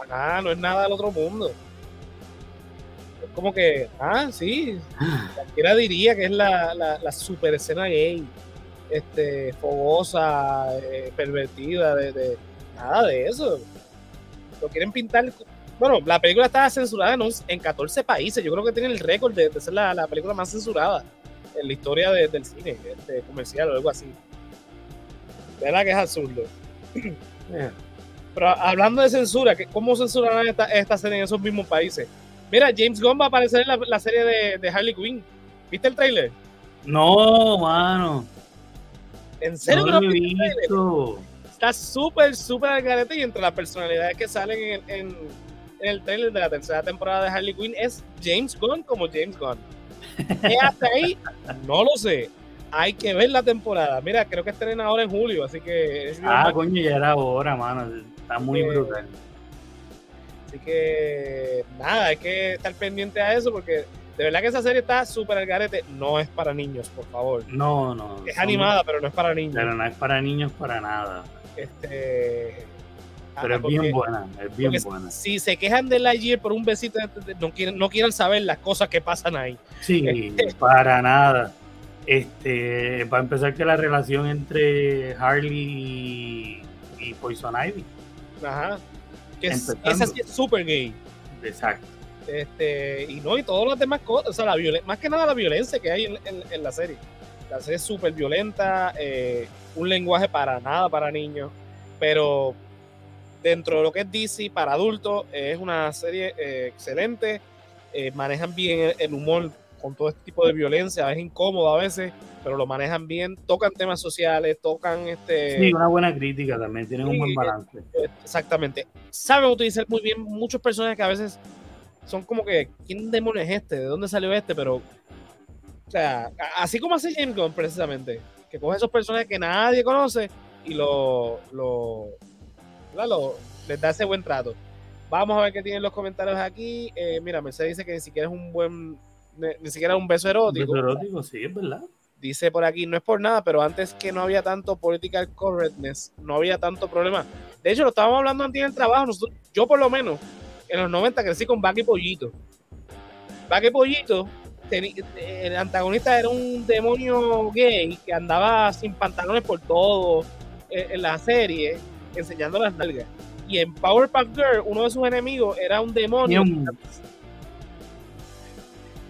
Ah, no es nada del otro mundo. Como que, ah, sí. Cualquiera diría que es la, la, la super escena gay. Este, fogosa, eh, pervertida, de, de, nada de eso lo quieren pintar. Bueno, la película está censurada en, 14 países. Yo creo que tiene el récord de, ser la, película más censurada en la historia del cine este, comercial o algo así. De verdad que es absurdo. Pero hablando de censura, ¿cómo censurarán esta, esta serie en esos mismos países? Mira, James Gunn va a aparecer en la, serie de, Harley Quinn. ¿Viste el trailer? No, mano. ¿En serio no, lo he visto? está súper, súper al garete y entre las personalidades que salen en, en, el trailer de la tercera temporada de Harley Quinn es James Gunn como James Gunn. ¿Qué hasta ahí? No lo sé. Hay que ver la temporada. Mira, creo que estrena ahora en julio, así que... ah, coño, ya era hora, mano. Está muy brutal. Así que, nada, hay que estar pendiente a eso porque de verdad que esa serie está súper al garete. No es para niños, por favor. No, no. Es animada, pero no es para niños. Pero no es para niños para nada. Este, Pero es bien buena, es bien buena. Si se quejan de la por un besito, no quieren, no quieren saber las cosas que pasan ahí. Sí, este, para nada. Este, para empezar que la relación entre Harley y, Poison Ivy. Ajá. Que es, esa sí es súper gay. Exacto. Este, y no, y todas las demás cosas, o sea, la más que nada la violencia que hay en, la serie. La serie es súper violenta, eh, un lenguaje para nada para niños, pero dentro de lo que es DC para adultos es una serie eh, excelente, eh, manejan bien el, humor con todo este tipo de violencia, es incómodo a veces, pero lo manejan bien, tocan temas sociales, tocan este... Sí, una buena crítica también, tienen un buen balance. Eh, exactamente. Saben utilizar muy bien muchos personajes que a veces son como que, ¿quién demonios es este? ¿De dónde salió este? Pero, o sea, así como hace James Gunn precisamente que coge esos personajes que nadie conoce y lo, lo, les da ese buen trato. Vamos a ver qué tienen los comentarios aquí. Eh, mira, Mercedes dice que ni siquiera es un buen, ni, siquiera un beso erótico. beso erótico, sí, es verdad. Dice por aquí, no es por nada, pero antes que no había tanto political correctness, no había tanto problema. De hecho, lo estábamos hablando antes en el trabajo. yo, por lo menos, en los 90 crecí con Bucky Pollito. Bucky Pollito el antagonista era un demonio gay que andaba sin pantalones por todo eh, en la serie, enseñando las nalgas. Y en Powerpuff Girl, uno de sus enemigos era un demonio.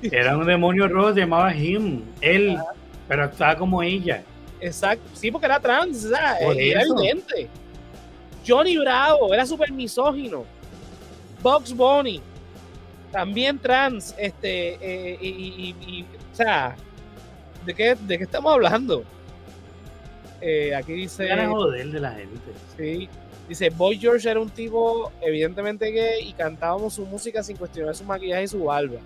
Era un demonio rojo, se llamaba Him. Él, pero estaba como ella. Exacto, sí, porque era trans, era evidente. Johnny Bravo era súper misógino. Bugs Bunny también trans, este, eh, y, o sea, ¿de qué, ¿de qué estamos hablando? Eh, aquí dice... joder de la gente. Sí, dice, Boy George era un tipo evidentemente gay y cantábamos su música sin cuestionar su maquillaje y su barba.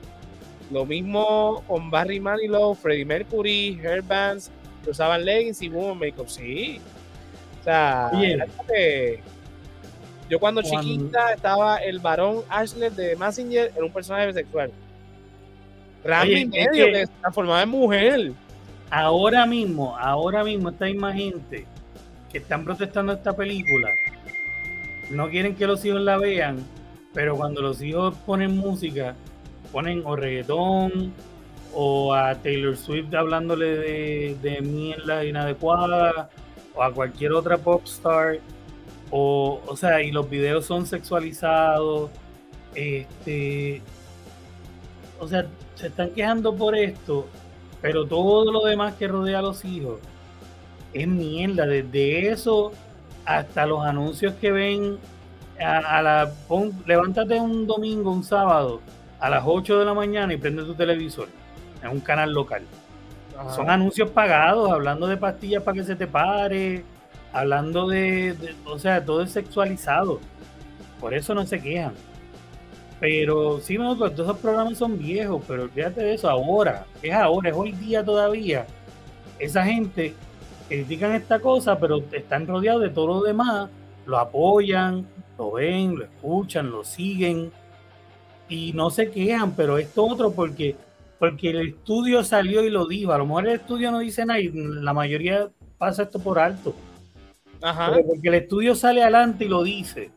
Lo mismo con Barry Manilow, Freddie Mercury, Hair Bands, que usaban leggings y woman makeup. Sí. O sea, yo cuando, chiquita estaba el varón Ashler de Massinger, era un personaje bisexual. Rami medio que, se transformaba en mujer. Ahora mismo, ahora mismo esta misma gente que están protestando esta película no quieren que los hijos la vean, pero cuando los hijos ponen música, ponen o reggaetón o a Taylor Swift hablándole de, de mierda inadecuada o a cualquier otra pop star o, o sea, y los videos son sexualizados. Este. O sea, se están quejando por esto, pero todo lo demás que rodea a los hijos es mierda. Desde eso hasta los anuncios que ven a, la. levántate un domingo, un sábado, a las 8 de la mañana y prende tu televisor en un canal local. Son anuncios pagados, hablando de pastillas para que se te pare, hablando de, o sea, todo es sexualizado. Por eso no se quejan. Pero sí, no, pues, todos esos programas son viejos, pero fíjate de eso, ahora, es ahora, es hoy día todavía. Esa gente critican esta cosa, pero están rodeados de todo lo demás, lo apoyan, lo ven, lo escuchan, lo siguen y no se quejan, pero esto otro porque, porque el estudio salió y lo dijo. A lo mejor el estudio no dice nada y la mayoría pasa esto por alto. Ajá. porque el estudio sale adelante y lo dice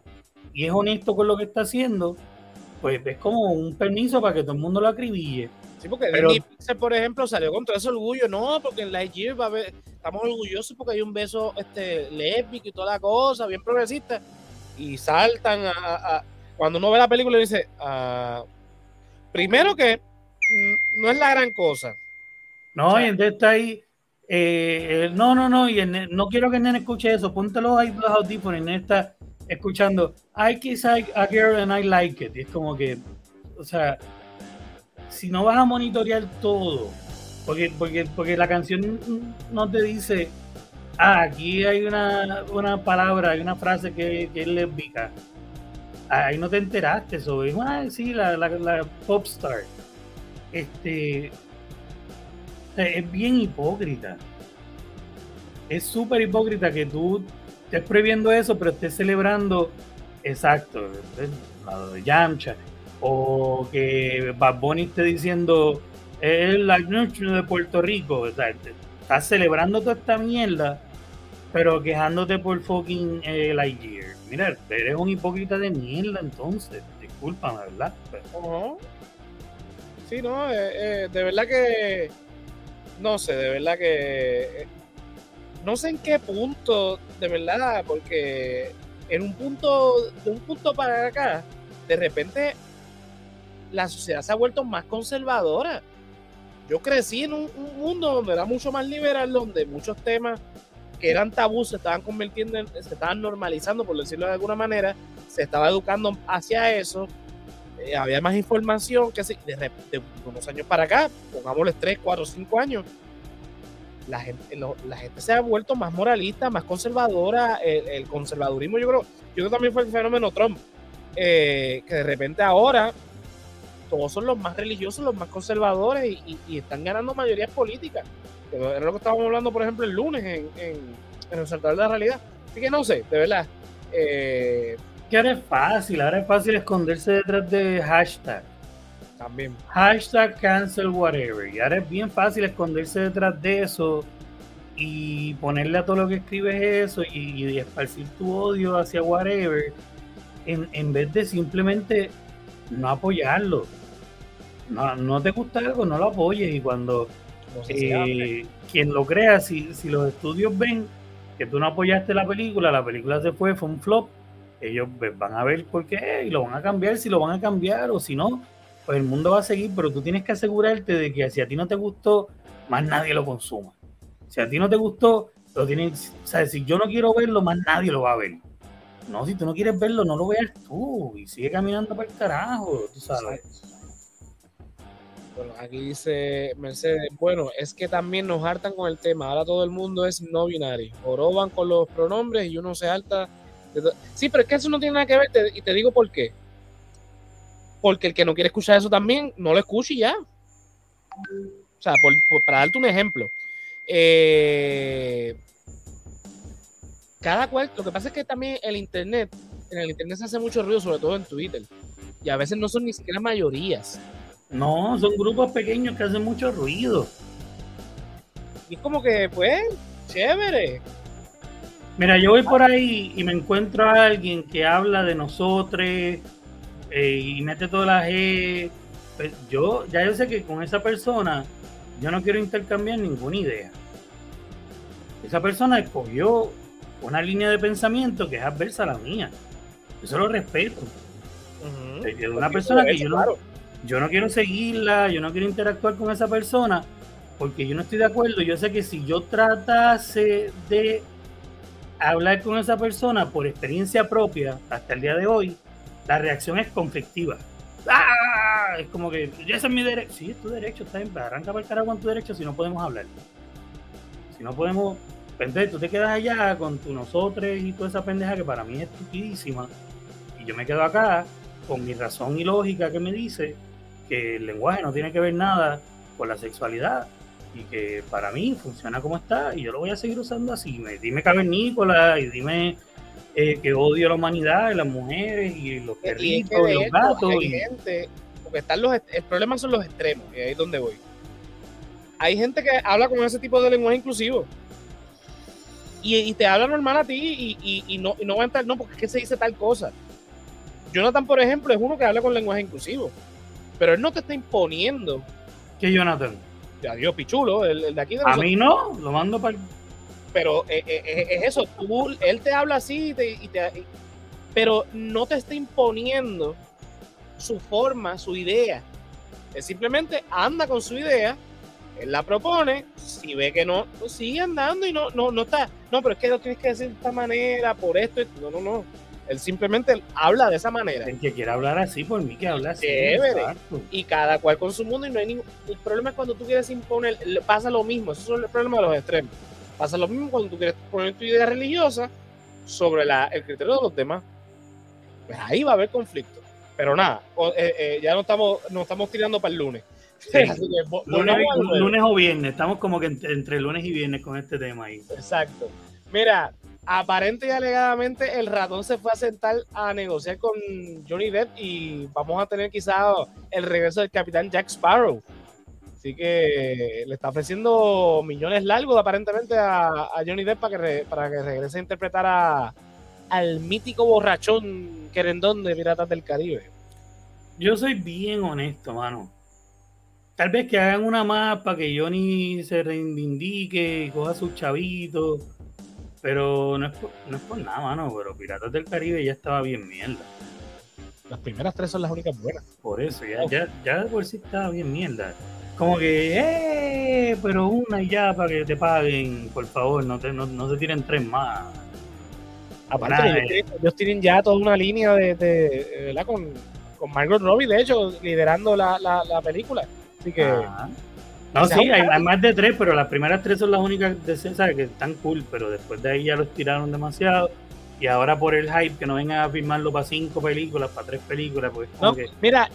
y es honesto con lo que está haciendo, pues es como un permiso para que todo el mundo lo acribille. Sí, porque Pero, Pixel, por ejemplo, salió con todo ese orgullo. No, porque en Lightyear va a haber, estamos orgullosos porque hay un beso este, lésbico y toda la cosa, bien progresista. Y saltan a, cuando uno ve la película y dice, ah, primero que no es la gran cosa. No, y entonces está ahí, eh, no, no, no, y no quiero que el nene escuche eso, póntelo ahí los audífonos, en está escuchando, I kiss a girl and I like it, y es como que, o sea, si no vas a monitorear todo, porque, porque, porque la canción no te dice, ah, aquí hay una, una palabra, hay una frase que, que es lésbica. Ahí no te enteraste, es una, sí, la, la, la pop star. Este, es bien hipócrita. Es súper hipócrita que tú estés previendo eso, pero estés celebrando, exacto, de Yamcha, o que Bad Bunny esté diciendo es la noche de Puerto Rico, o estás celebrando toda esta mierda, pero quejándote por fucking eh, Lightyear. Mira, eres un hipócrita de mierda entonces, discúlpame, ¿verdad? Sí, no, eh, eh, de verdad que, no sé, de verdad que, eh, no sé en qué punto, de verdad, porque en un punto, de un punto para acá, de repente la sociedad se ha vuelto más conservadora. Yo crecí en un, mundo donde era mucho más liberal, donde muchos temas que eran tabús se estaban convirtiendo, se estaban normalizando, por decirlo de alguna manera, se estaba educando hacia eso, eh, había más información, que de, de, unos años para acá, pongámosle 3, 4, 5 años, la gente, la gente se ha vuelto más moralista, más conservadora, el, conservadurismo yo creo, yo creo que también fue el fenómeno Trump, eh, que de repente ahora todos son los más religiosos, los más conservadores y, están ganando mayorías políticas. Era lo que estábamos hablando, por ejemplo, el lunes en, en, el Saltar de la Realidad. Así que no sé, de verdad. Eh, que ahora es fácil, ahora es fácil esconderse detrás de hashtag. También. Hashtag cancel whatever. Y ahora es bien fácil esconderse detrás de eso y ponerle a todo lo que escribes eso y, y esparcir tu odio hacia whatever en, en vez de simplemente no apoyarlo no, no te gusta algo, no lo apoyes. Y cuando eh, quien lo crea, si, si los estudios ven que tú no apoyaste la película, la película se fue, fue un flop, ellos van a ver por qué y lo van a cambiar si lo van a cambiar o si no, pues el mundo va a seguir, pero tú tienes que asegurarte de que si a ti no te gustó, más nadie lo consuma. Si a ti no te gustó, lo tienes, o sea, si yo no quiero verlo, más nadie lo va a ver. No, si tú no quieres verlo, no lo veas tú y sigue caminando para el carajo, tú sabes. Bueno, aquí dice Mercedes, bueno, es que también nos hartan con el tema. Ahora todo el mundo es no binario. Oroban con los pronombres y uno se harta. Sí, pero es que eso no tiene nada que ver y te digo por qué. Porque el que no quiere escuchar eso también, no lo escuche ya. O sea, para darte un ejemplo. Eh, cada cual, lo que pasa es que también el Internet, en el Internet se hace mucho ruido, sobre todo en Twitter. Y a veces no son ni siquiera mayorías. No, son grupos pequeños que hacen mucho ruido. Y es como que, pues, chévere. Mira, yo voy por ahí y me encuentro a alguien que habla de nosotros eh, y mete toda la G. Pues yo, ya yo sé que con esa persona yo no quiero intercambiar ninguna idea. Esa persona escogió una línea de pensamiento que es adversa a la mía. Eso lo respeto. Es una persona que yo no, yo no quiero seguirla, yo no quiero interactuar con esa persona, porque yo no estoy de acuerdo. Yo sé que si yo tratase de hablar con esa persona por experiencia propia hasta el día de hoy, la reacción es conflictiva. ¡Ah! Es como que, ese es mi derecho. Sí, es tu derecho, está bien, arranca para el carajo con tu derecho si no podemos hablar. Si no podemos, entonces tú te quedas allá con tu nosotros y toda esa pendeja que para mí es estupidísima. Y yo me quedo acá con mi razón y lógica que me dice que el lenguaje no tiene que ver nada con la sexualidad y que para mí funciona como está y yo lo voy a seguir usando así. Me, dime cavernícola y dime eh, que odio a la humanidad, las mujeres y los perritos y, los gatos. Hay gente, porque están los, el problema son los extremos, y ahí es donde voy. Hay gente que habla con ese tipo de lenguaje inclusivo. Y, te habla normal a ti y, no, y no va a entrar, no, porque es que se dice tal cosa. Jonathan, por ejemplo, es uno que habla con lenguaje inclusivo. Pero él no te está imponiendo. ¿Qué Jonathan? Adiós, Pichulo, el, de aquí de A mí no, lo mando para pero eh, eh, eh, es eso, tú, él te habla así y te, pero no te está imponiendo su forma, su idea. Él simplemente anda con su idea, él la propone, si ve que no, pues sigue andando y no, no, no está, no, pero es que lo tienes que decir de esta manera, por esto, no, no, no. Él simplemente habla de esa manera. El que quiera hablar así, por mí que habla así. Y cada cual con su mundo y no hay ningún... El problema es cuando tú quieres imponer, pasa lo mismo, eso es el problema de los extremos Pasa lo mismo cuando tú quieres poner tu idea religiosa sobre el criterio de los demás. Pues ahí va a haber conflicto. Pero nada, eh, eh, ya no estamos, no estamos tirando para el lunes. lunes, o viernes, estamos como que entre, lunes y viernes con este tema ahí. Exacto. Mira, aparente y alegadamente el ratón se fue a sentar a negociar con Johnny Depp y vamos a tener quizás el regreso del capitán Jack Sparrow. Así que le está ofreciendo millones largos aparentemente a, Johnny Depp para que, para que regrese a interpretar al mítico borrachón querendón de Piratas del Caribe. Yo soy bien honesto, mano. Tal vez que hagan una más para que Johnny se reivindique y coja sus chavitos. Pero no es, por, no es por nada, mano. Pero Piratas del Caribe ya estaba bien mierda. Las primeras tres son las únicas buenas. Por eso, ya, ya, ya de por sí estaba bien mierda como que, eh, pero una y ya para que te paguen, por favor, no, te, no, se tiren tres más. Aparte, ellos, tienen ya toda una línea de, de ¿verdad? Con, con, Margot Robbie, de hecho, liderando la, la, la película. Así que. No, sí, hay, más de tres, pero las primeras tres son las únicas de César que están cool, pero después de ahí ya los tiraron demasiado. Y ahora por el hype que no vengan a firmarlo para cinco películas, para tres películas, pues. no, Mira,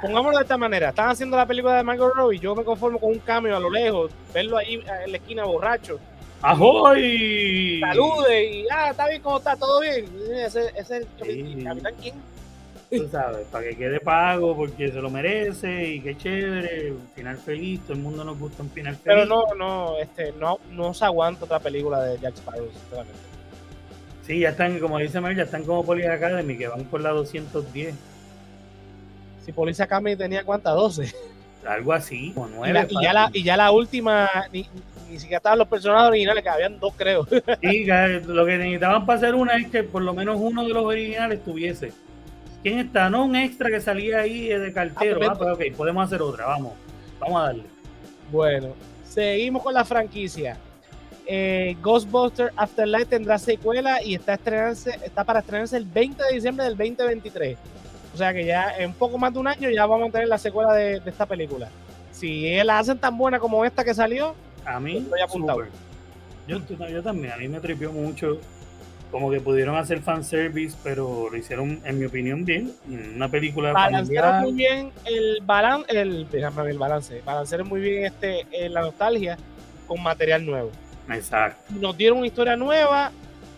pongámoslo de esta manera, están haciendo la película de Margot Robbie, yo me conformo con un cambio a lo lejos, verlo ahí en la esquina borracho. ¡Ajoy! Salude y, ah, está bien, ¿cómo está? ¿Todo bien? Ese, es el capitán, ¿quién? Tú sabes, para que quede pago, porque se lo merece y qué chévere, un final feliz, todo el mundo nos gusta un final feliz. Pero no, no, este, no, no se aguanta otra película de Jack Sparrow, sinceramente. Sí, ya están, como dice Mel, ya están como Police Academy, que van por la 210. Si Police Academy tenía cuántas, 12. Algo así, como 9. Y, ya la, y ya la última, ni, ni siquiera estaban los personajes originales, que habían dos, creo. Sí, lo que necesitaban para hacer una es que por lo menos uno de los originales tuviese. ¿Quién está? No, un extra que salía ahí de cartero. Ah, pues, ok, podemos hacer otra, vamos. Vamos a darle. Bueno, seguimos con la franquicia. Eh, Ghostbusters Afterlife tendrá secuela y está, está para estrenarse el 20 de diciembre del 2023. O sea que ya en poco más de un año ya vamos a tener la secuela de, esta película. Si la hacen tan buena como esta que salió, a mí estoy apuntado. Yo, yo, también, a mí me tripió mucho. Como que pudieron hacer fanservice, pero lo hicieron, en mi opinión, bien. Una película Balancearon muy bien el balance, el, déjame el balance. Balancearon muy bien este, la nostalgia con material nuevo. Exacto. Nos dieron una historia nueva,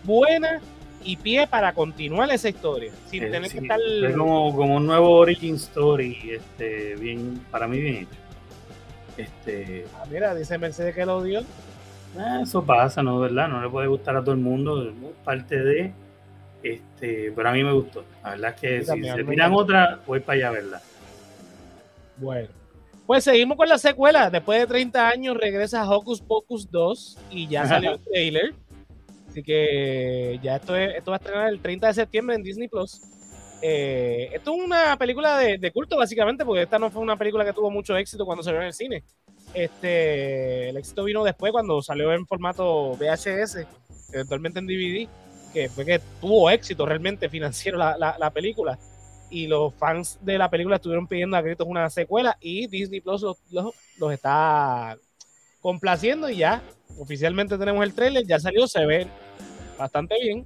buena, y pie para continuar esa historia sin tener que estar es como, como un nuevo origin story este bien para mí bien hecho este ah, mira dice Mercedes que lo dio eso pasa no verdad no le puede gustar a todo el mundo parte de este pero a mí me gustó la verdad es que si se miran otra voy para allá verdad bueno pues seguimos con la secuela. Después de 30 años regresa Hocus Pocus 2 y ya salió el trailer. Así que ya esto, esto va a estrenar el 30 de septiembre en Disney Plus. Eh, esto es una película de, culto, básicamente, porque esta no fue una película que tuvo mucho éxito cuando vio en el cine. Este, el éxito vino después cuando salió en formato VHS, eventualmente en DVD, que fue que tuvo éxito realmente financiero la, película. Y los fans de la película estuvieron pidiendo a gritos una secuela y Disney Plus los, los está complaciendo y ya oficialmente tenemos el trailer, ya salió, se ve bastante bien.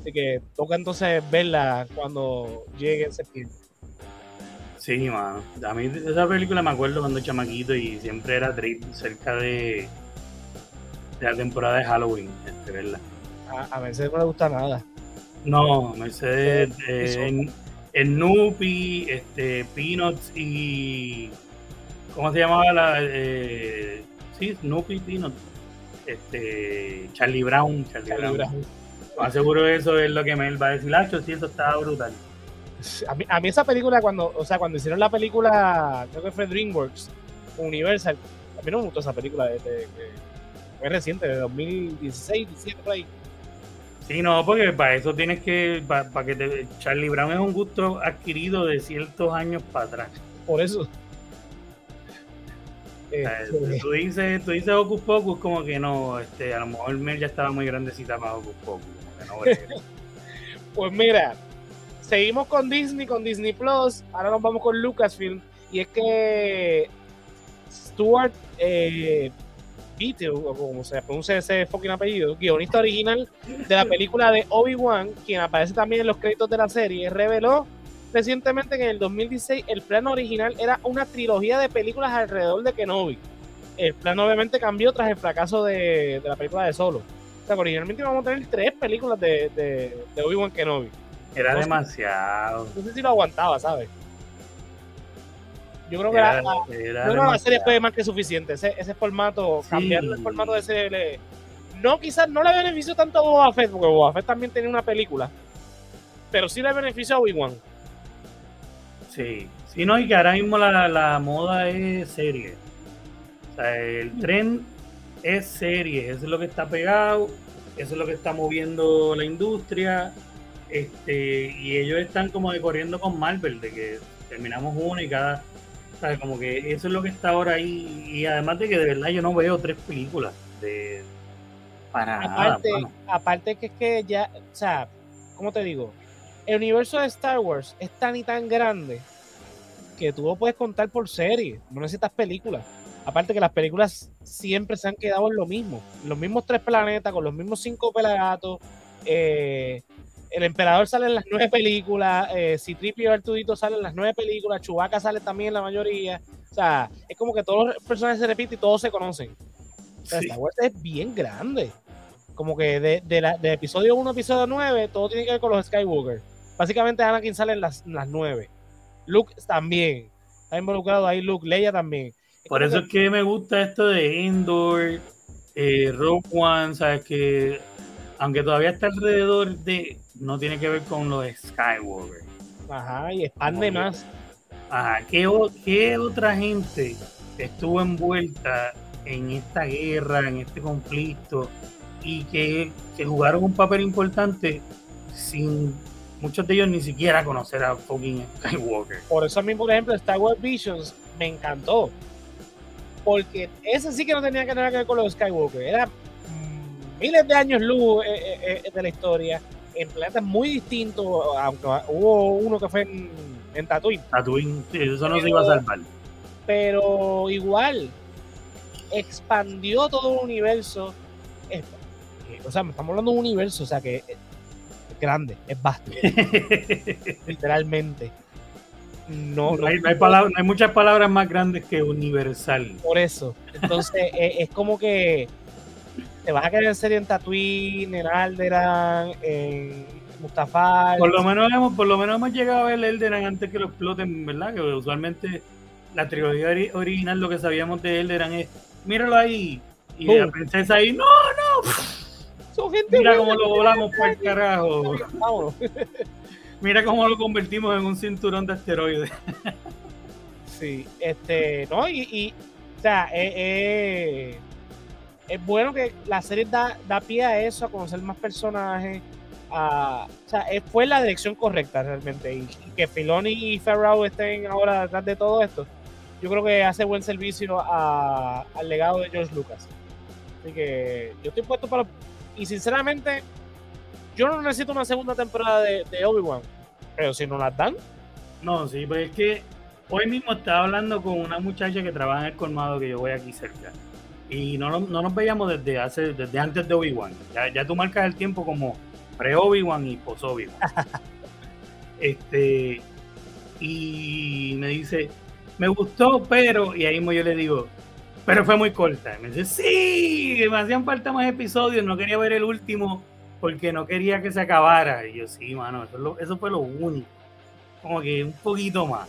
Así que toca entonces verla cuando llegue en septiembre. Sí, mano. A mí esa película me acuerdo cuando chamaquito y siempre era trip cerca de, de la temporada de Halloween, este, verla. A, a Mercedes no le gusta nada. No, Mercedes, eh, en, Snoopy, este, Peanuts y. ¿Cómo se llamaba la.? Eh, sí, Snoopy Peanuts. Este, Charlie Brown. Charlie, Brown. Más seguro eso es lo que me va a decir. Lacho, sí, eso estaba brutal. A mí, a mí, esa película, cuando, o sea, cuando hicieron la película, creo que fue DreamWorks, Universal, a mí no me gustó esa película, de, de, fue reciente, de 2016, 17 por ahí. Sí, no, porque para eso tienes que, para, que te, Charlie Brown es un gusto adquirido de ciertos años para atrás. Por eso. Este, tú dices, tú dices Hocus Pocus como que no, este, a lo mejor Mel ya estaba muy grandecita para Hocus Pocus. pues mira, seguimos con Disney, con Disney Plus, ahora nos vamos con Lucasfilm, y es que Stuart eh, o como se pronuncia ese fucking apellido, guionista original de la película de Obi-Wan, quien aparece también en los créditos de la serie, reveló recientemente que en el 2016 el plan original era una trilogía de películas alrededor de Kenobi. El plan obviamente cambió tras el fracaso de, la película de Solo. O sea, originalmente íbamos a tener tres películas de, Obi-Wan Kenobi. Era demasiado. No sé si lo aguantaba, ¿sabes? Yo creo que la, la serie fue más que suficiente. Ese, ese formato, cambiar el formato de serie. No, quizás no le benefició tanto a Boba Fett, porque Boba Fett también tenía una película. Pero sí le benefició a Obi-Wan. Sí, sí, no, y que ahora mismo la, la moda es serie. O sea, el tren es serie, eso es lo que está pegado, eso es lo que está moviendo la industria. Este, y ellos están como corriendo con Marvel, de que terminamos uno y cada como que eso es lo que está ahora ahí. Y además de que de verdad yo no veo tres películas de para aparte, Aparte que es que ya, o sea, ¿cómo te digo? El universo de Star Wars es tan y tan grande que tú lo puedes contar por serie, no necesitas películas. Aparte que las películas siempre se han quedado en lo mismo, los mismos tres planetas, con los mismos cinco pelagatos. Eh, el emperador sale en las nueve películas, eh, Citripio y Artudito salen en las nueve películas, Chubaca sale también en la mayoría. O sea, es como que todos los personajes se repiten y todos se conocen. O sea, Star Wars es bien grande. Como que de, de, episodio 1 a episodio 9, todo tiene que ver con los Skywalker. Básicamente Anakin sale en las, las 9. Luke también. Está involucrado ahí Luke, Leia también. Por eso es que me gusta esto de Endor, eh, Rogue One, sabes que aunque todavía está alrededor de no tiene que ver con los Skywalker. Ajá, y expande más. Ajá, ¿qué, otra gente estuvo envuelta en esta guerra, en este conflicto, y que, jugaron un papel importante sin muchos de ellos ni siquiera conocer a fucking Skywalker? Por eso a mí, por ejemplo, Star Wars Visions me encantó. Porque ese sí que no tenía que nada que ver con los Skywalker. Era miles de años luz eh, eh, eh, de la historia en planetas muy distintos, aunque hubo uno que fue en, en Tatooine. Tatooine, sí, eso no se iba a salvar. Pero igual, expandió todo un universo. o sea, estamos hablando de un universo, o sea, que es grande, es vasto. literalmente. No, no, hay, no hay muchas palabras más grandes que universal. Por eso. Entonces, es como que te vas a querer en serie en Tatooine, en Alderan, en Mustafar. Por lo menos hemos, por lo menos hemos llegado a ver Elderan antes que lo exploten, ¿verdad? Que usualmente la trilogía original lo que sabíamos de Elderan es, míralo ahí. Y la princesa ahí, no, no. Son gente Mira cómo lo volamos por el carajo. Mira cómo lo convertimos en un cinturón de asteroides. sí, este, no, y, y o sea, eh, eh es bueno que la serie da, da pie a eso, a conocer más personajes. o sea, fue la dirección correcta realmente. Y, que Filoni y Ferrao estén ahora detrás de todo esto, yo creo que hace buen servicio al legado de George Lucas. Así que yo estoy puesto para. Y sinceramente, yo no necesito una segunda temporada de, de Obi-Wan. Pero si no la dan. No, sí, pues es que hoy mismo estaba hablando con una muchacha que trabaja en el colmado que yo voy aquí cerca y no, no nos veíamos desde hace desde antes de Obi-Wan. Ya, ya, tú marcas el tiempo como pre-Obi-Wan y post-Obi-Wan. este, y me dice, me gustó, pero, y ahí mismo yo le digo, pero fue muy corta. Y me dice, sí, me hacían falta más episodios, no quería ver el último porque no quería que se acabara. Y yo, sí, mano, eso, eso fue lo único. Como que un poquito más.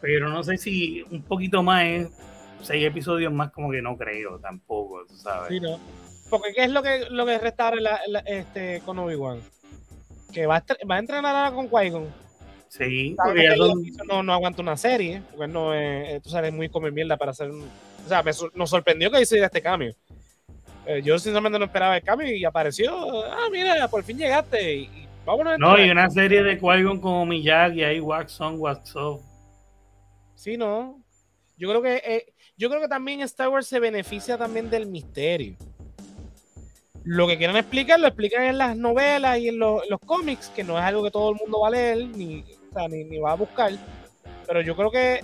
Pero no sé si un poquito más es seis episodios más, como que no creo tampoco, tú sabes. Sí, no. Porque ¿qué es lo que, lo que resta este, con Obi-Wan? Que va a, va a entrenar ahora con Qui-Gon. Sí, porque no, no aguanta una serie, porque no es, tú sabes, muy come mierda para hacer un... O sea, me, nos sorprendió que hiciera este cambio. Eh, yo sinceramente no esperaba el cambio y apareció, ah, mira, por fin llegaste y, vámonos. No, y una serie de Qui-Gon como Miyagi, ahí wax on, wax off. Sí, no. Yo creo que eh, yo creo que también Star Wars se beneficia también del misterio. Lo que quieran explicar, lo explican en las novelas y en los, cómics, que no es algo que todo el mundo va a leer ni, ni, va a buscar. Pero yo creo que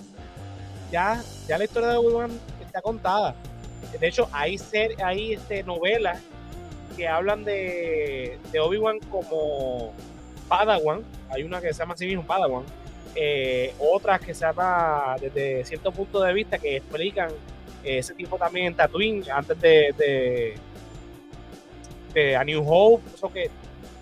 ya, ya la historia de Obi-Wan está contada. De hecho, hay, ser, hay este, novelas que hablan de, de Obi-Wan como Padawan. Hay una que se llama así mismo Padawan eh, otras que se llama desde cierto punto de vista que explican ese tipo también en Tatooine antes de, de, A New Hope, eso que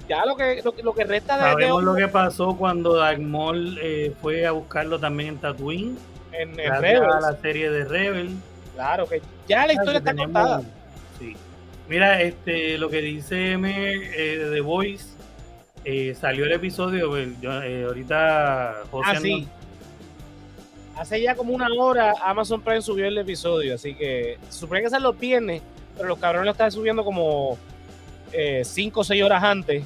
ya lo que lo, que resta de sabemos lo que pasó cuando Darth Maul eh, fue a buscarlo también en Tatooine. En, en la serie de Rebel. Claro que ya la historia está contada. sí. mira este lo que dice M eh, de The Voice eh, salió el episodio, pues, eh, ahorita José ah, Hace ya como una hora Amazon Prime subió el episodio, así que supone que se los viernes, pero los cabrones lo están subiendo como 5 eh, o 6 horas antes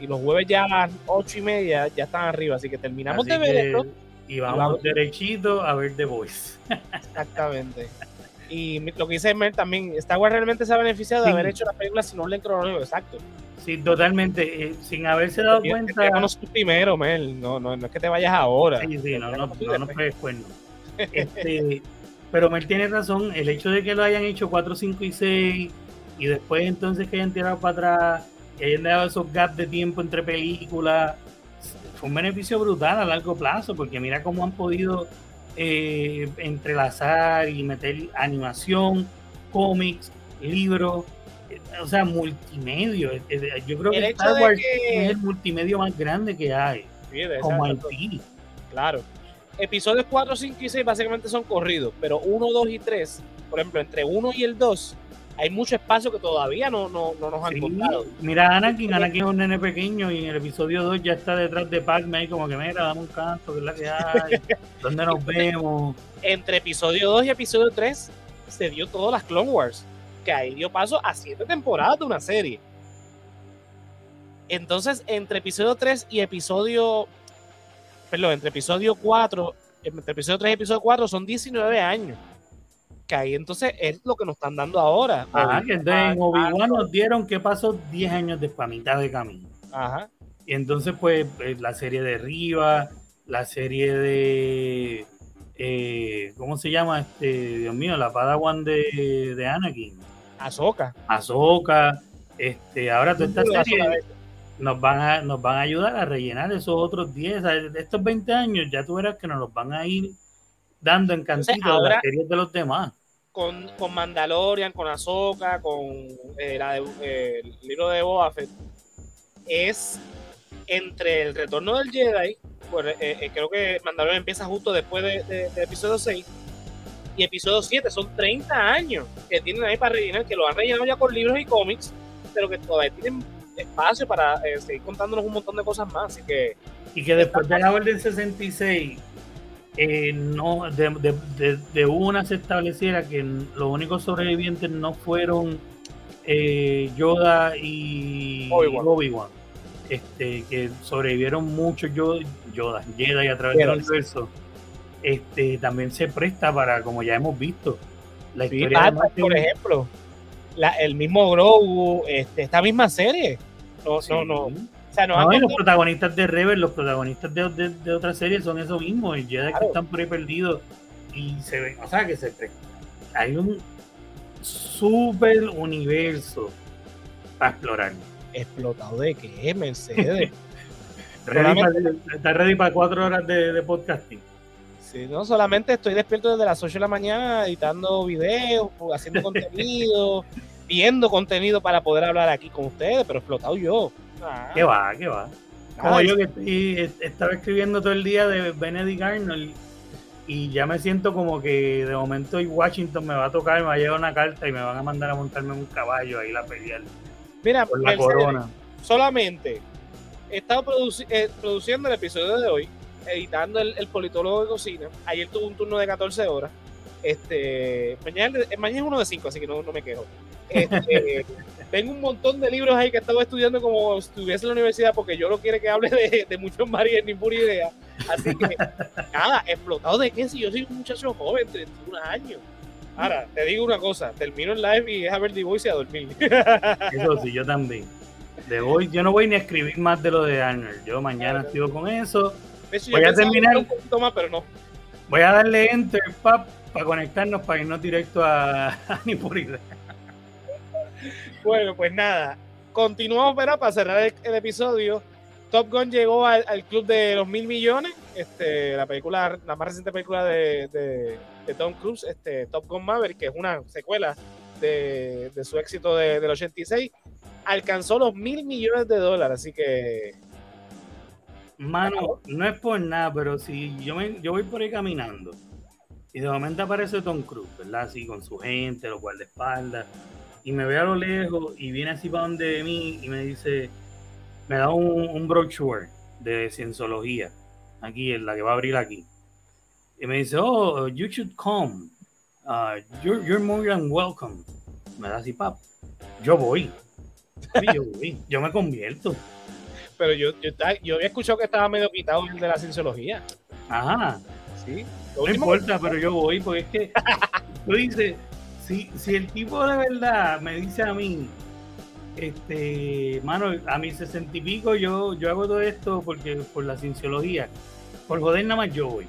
y los jueves ya a las 8 y media ya están arriba, así que terminamos de verlo. Y vamos, derechito a ver The Voice. Exactamente. Y lo que dice Mel también, Star Wars realmente se ha beneficiado de haber hecho la película sin orden cronológico, exacto. Sí, totalmente, eh, sin haberse dado cuenta. primero, Mel, no, no, no es que te vayas ahora. Sí, sí, no, no, no, no. Este, pero Mel tiene razón, el hecho de que lo hayan hecho 4, 5 y 6 y después entonces que hayan tirado para atrás, que hayan dado esos gaps de tiempo entre películas, fue un beneficio brutal a largo plazo, porque mira cómo han podido eh, entrelazar y meter animación, cómics, libros, eh, o sea, multimedio. Yo creo que Star Wars es el multimedio más grande que hay. como IP. Claro. Episodios 4, 5 y 6 básicamente son corridos, pero 1, 2 y 3, por ejemplo, entre 1 y el 2 hay mucho espacio que todavía no, no, no nos han contado. Mira, Anakin, Anakin es un nene pequeño y en el episodio 2 ya está detrás de Padme ahí como que, mira, dame un canto, que es la que hay, ¿dónde nos vemos? Entre episodio 2 y episodio 3 se dio todas las Clone Wars, que ahí dio paso a siete temporadas de una serie. Entonces, entre episodio 3 y episodio, perdón, entre episodio 4, entre episodio 3 y episodio 4 son 19 años que ahí entonces es lo que nos están dando ahora. Ajá, que entonces en Obi-Wan nos dieron que pasó 10 años de mitad de camino. Ajá. Y entonces, pues, eh, la serie de Riva, la serie de. Eh, ¿Cómo se llama? este Dios mío, la Padawan de, de Anakin. Ahsoka. Ahsoka. Este, ahora toda esta serie nos van, a, nos van a ayudar a rellenar esos otros 10. De estos 20 años, ya tú verás que nos los van a ir dando en cantidad las series de los demás. Con, con Mandalorian, con Ahsoka, con eh, la eh, el libro de Boba Fett, es entre el retorno del Jedi, pues, eh, creo que Mandalorian empieza justo después de, episodio 6, y episodio 7 son 30 años que tienen ahí para rellenar, que lo han rellenado ya con libros y cómics, pero que todavía tienen espacio para seguir contándonos un montón de cosas más. Así que, y que después de la Orden 66 eh, no de, de, una se estableciera que los únicos sobrevivientes no fueron eh, Yoda y Obi-Wan. este, que sobrevivieron muchos Yoda, Jedi a través del universo. Este, también se presta para, como ya hemos visto, la historia por ejemplo, el mismo Grogu, este, esta misma serie. No, no, no no, los protagonistas de Rebel, los protagonistas de, de, otras series son eso mismo, el Jedi que están por ahí perdidos y se ven, o sea que se hay un super universo para explorar. ¿Explotado de qué, Mercedes? ¿Estás ready para cuatro horas de, de podcasting? Sí, no solamente estoy despierto desde las 8 de la mañana editando videos, haciendo contenido, viendo contenido para poder hablar aquí con ustedes, pero explotado yo. Ah. ¿Qué va? ¿Qué va? Como yo que estoy, estaba escribiendo todo el día de Benedict Arnold y ya me siento como que de momento Washington me va a tocar, me va a llegar una carta y me van a mandar a montarme un caballo ahí la pelear. Mira, por la corona. Solamente he estado eh, produciendo el episodio de hoy, editando el, politólogo de cocina. Ayer tuve un turno de 14 horas. Este, mañana, mañana es uno de 5, así que no, no me quejo. Este, tengo un montón de libros ahí que he estado estudiando como si estuviese en la universidad porque yo no quiero que hable de, de muchos mares ni pura idea. Así que, nada, explotado de qué si yo soy un muchacho joven, 31 años. Ahora, te digo una cosa, termino el live y es a ver The Voice y a dormir. Eso sí, yo también. Hoy, yo no voy ni a escribir más de lo de Arnold. Yo mañana estoy con eso. voy a terminar. Un poquito más, pero no. Voy a darle enter, pap, para conectarnos, para irnos directo a, a ni por idea. Bueno, pues nada. Continuamos, ¿verdad? Para cerrar el, episodio. Top Gun llegó al, club de los mil millones. Este, la película, la más reciente película de, Tom Cruise, este, Top Gun Maverick, que es una secuela de, su éxito del 86, alcanzó los mil millones de dólares. Así que. Mano, no es por nada, pero si yo, me, yo voy por ahí caminando y de momento aparece Tom Cruise, ¿verdad? Así con su gente, los guardaespaldas y me ve a lo lejos y viene así para donde mí y me dice, me da un, un brochure de cienciología, aquí, en la que va a abrir aquí. Y me dice, oh, you should come. Uh, you're, you're more than welcome. Me da así, pap. Yo voy. yo voy. Yo me convierto. Pero yo, yo, yo había escuchado que estaba medio quitado el de la cienciología. Ajá. Sí. no importa, pero yo voy, porque es que tú dices, si, si el tipo de verdad me dice a mí, este, mano, a mis sesenta y pico yo, yo hago todo esto porque por la cienciología, por joder nada más yo voy.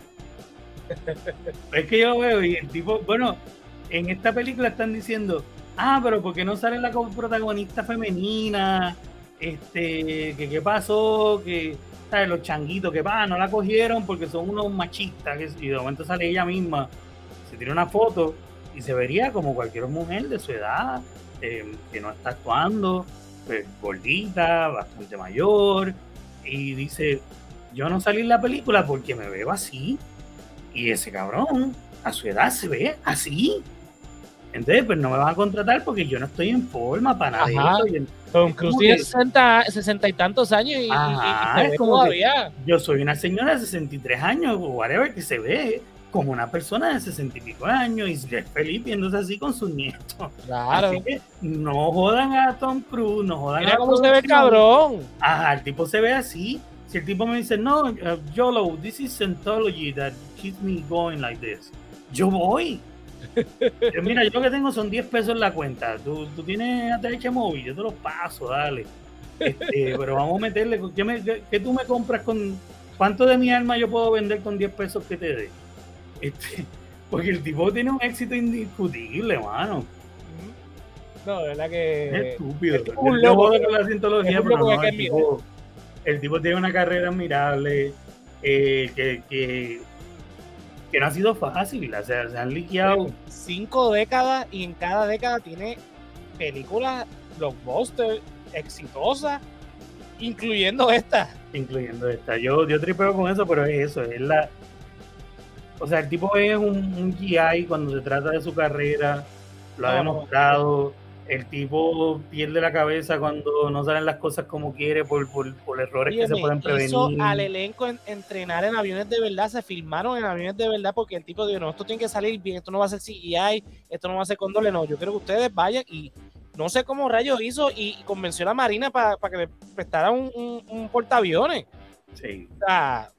es que yo veo y el tipo, bueno, en esta película están diciendo, ah, pero porque no sale la protagonista femenina? Este, que qué pasó, que ¿sabes? los changuitos, que va, no la cogieron porque son unos machistas, y de momento sale ella misma, se tira una foto y se vería como cualquier mujer de su edad, eh, que no está actuando, pues, gordita, bastante mayor, y dice, yo no salí en la película porque me veo así, y ese cabrón a su edad se ve así. Entonces, pues no me van a contratar porque yo no estoy en forma para nada. Tom Cruise tiene 60, y tantos años y, y, todavía. Yo soy una señora de 63 años, o whatever, que se ve como una persona de sesenta y pico años y es feliz viéndose así con sus nietos. Claro. Así que no jodan a Tom Cruise, no jodan Mira cómo se ve cabrón. Ajá, el tipo se ve así. Si el tipo me dice, no, uh, YOLO, this is Scientology that keeps me going like this. Yo voy. Mira, yo lo que tengo son 10 pesos en la cuenta. Tú, tú tienes ATH móvil, yo te lo paso, dale. Este, pero vamos a meterle. ¿qué, ¿Qué tú me compras con.? ¿Cuánto de mi alma yo puedo vender con 10 pesos que te dé? Este, porque el tipo tiene un éxito indiscutible, mano. No, de verdad que. Es estúpido. Es un loco, con la cientología, pero no, el, tipo, el, tipo, tiene una carrera admirable eh, que, que, que, no ha sido fácil. O sea, se han liqueado. Cinco décadas y en cada década tiene películas blockbuster exitosas, incluyendo esta. Incluyendo esta. Yo, yo tripeo con eso, pero es eso, es la o sea, el tipo es un, un GI cuando se trata de su carrera, lo ha demostrado. El tipo pierde la cabeza cuando no salen las cosas como quiere por, por, errores que se pueden prevenir. Hizo al elenco entrenar en aviones de verdad, se filmaron en aviones de verdad porque el tipo dijo, no, esto tiene que salir bien, esto no va a ser CGI, esto no va a ser con doble, no, yo quiero que ustedes vayan y no sé cómo rayos hizo y, convenció a la Marina para que le prestara un, un, un portaaviones. Sí. O sea,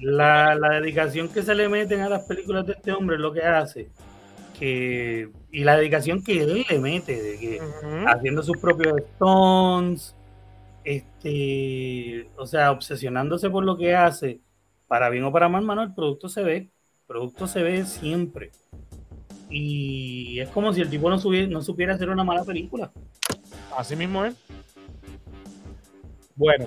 la, dedicación que se le meten a las películas de este hombre es lo que hace. Que, y la dedicación que él le mete, de que haciendo sus propios stones, este, o sea, obsesionándose por lo que hace, para bien o para mal, mano, el producto se ve, el producto se ve siempre. Y es como si el tipo no, no supiera hacer una mala película. Así mismo es. Bueno,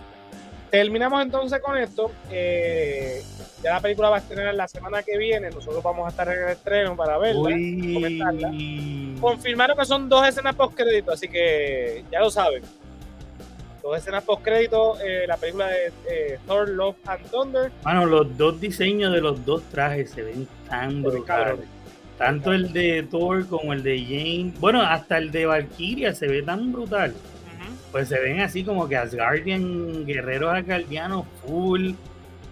terminamos entonces con esto. Eh, ya la película va a estrenar la semana que viene. Nosotros vamos a estar en el estreno para verla, comentarla. Confirmaron que son dos escenas post crédito, así que ya lo saben. Dos escenas post crédito, eh, la película de eh, Thor, Love and Thunder. Bueno, los dos diseños de los dos trajes se ven tan brutales. Tanto el de Thor como el de Jane. Bueno, hasta el de Valkyria se ve tan brutal. Pues se ven así como que Asgardian, guerreros asgardianos full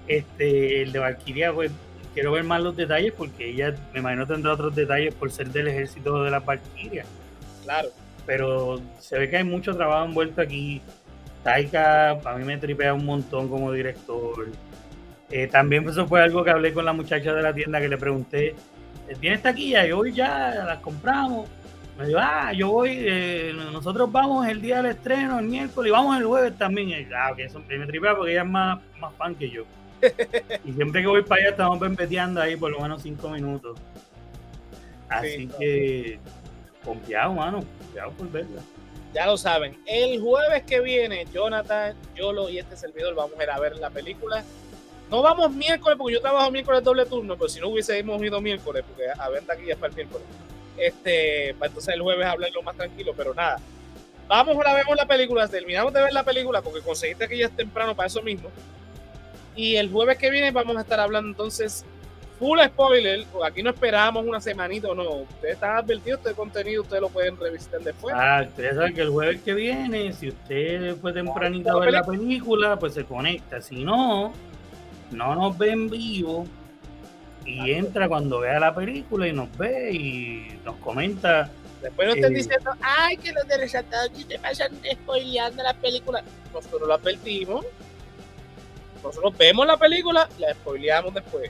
este, el de Valkyria, pues quiero ver más los detalles porque ella, me imagino, tendrá otros detalles por ser del ejército de las Valkyrias. Claro. Pero se ve que hay mucho trabajo envuelto aquí. Taika, a mí me tripea un montón como director. Eh, también eso fue algo que hablé con la muchacha de la tienda que le pregunté, ¿tienes taquilla? Y hoy ya las compramos. Me dijo, ah, yo voy, eh, nosotros vamos el día del estreno, el miércoles, y vamos el jueves también. Y, ah, que eso me tripea porque ella es más, más fan que yo y siempre que voy para allá estamos pempeteando ahí por lo menos cinco minutos. Así que, confiado, mano, confiado por verla. Ya lo saben, el jueves que viene, Jonathan, Yolo y este servidor vamos a ir a ver la película. No vamos miércoles, porque yo trabajo miércoles doble turno, pero si no hubiésemos ido miércoles, porque a venta aquí es para el miércoles. Este, para entonces el jueves hablarlo más tranquilo, pero nada. Vamos ahora vemos la película, terminamos de ver la película, porque conseguiste que ya es temprano para eso mismo. Y el jueves que viene vamos a estar hablando entonces full spoiler. Aquí no esperamos una semanita o no. Ustedes están advertidos, este contenido ustedes lo pueden revisitar después. Ah, ustedes saben que el jueves que viene, si usted fue tempranito a ver la película, pues se conecta. Si no, no nos ve en vivo y entra cuando vea la película y nos ve y nos comenta. Después no estén eh, diciendo, ay, que los de te pasan spoileando la película. Nosotros lo advertimos. Nosotros vemos la película, la spoileamos después.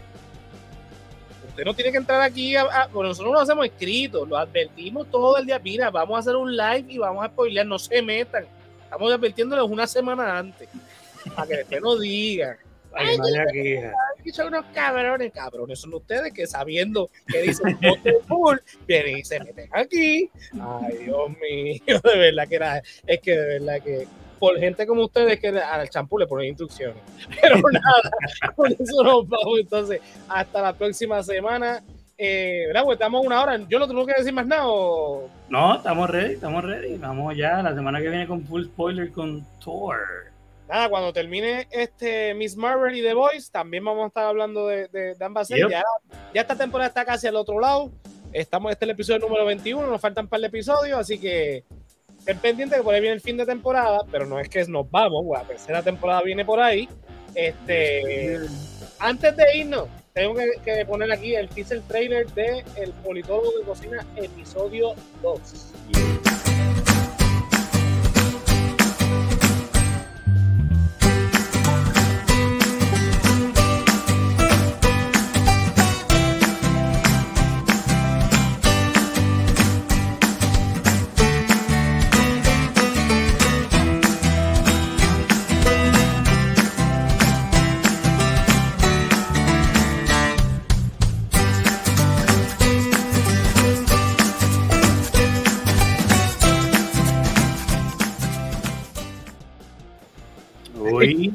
Usted no tiene que entrar aquí, a, nosotros lo hacemos escrito, lo advertimos todo el día. Mira, vamos a hacer un live y vamos a spoilear, no se metan. Estamos advirtiéndoles una semana antes, para que después no digan. Ay, que son unos cabrones, cabrones son ustedes que sabiendo que dicen full, vienen y se meten aquí. Ay, Dios mío, de verdad que era, es que de verdad que por gente como ustedes que al champú le ponen instrucciones. Pero nada, con eso nos vamos entonces. Hasta la próxima semana. Eh, ¿verdad? Pues estamos una hora. Yo no tengo que decir más nada. No, estamos ready, estamos ready. Vamos ya la semana que viene con full spoiler con Thor. Nada, cuando termine este Miss Marvel y The Voice, también vamos a estar hablando de, de, ambas series. Ya, ya, esta temporada está casi al otro lado. Estamos, este es el episodio número 21, nos faltan un par de episodios, así que estén pendientes que por ahí viene el fin de temporada, pero no es que nos vamos, la tercera temporada viene por ahí. Este, antes de irnos, tengo que, poner aquí el teaser trailer de El Politólogo de Cocina, episodio 2.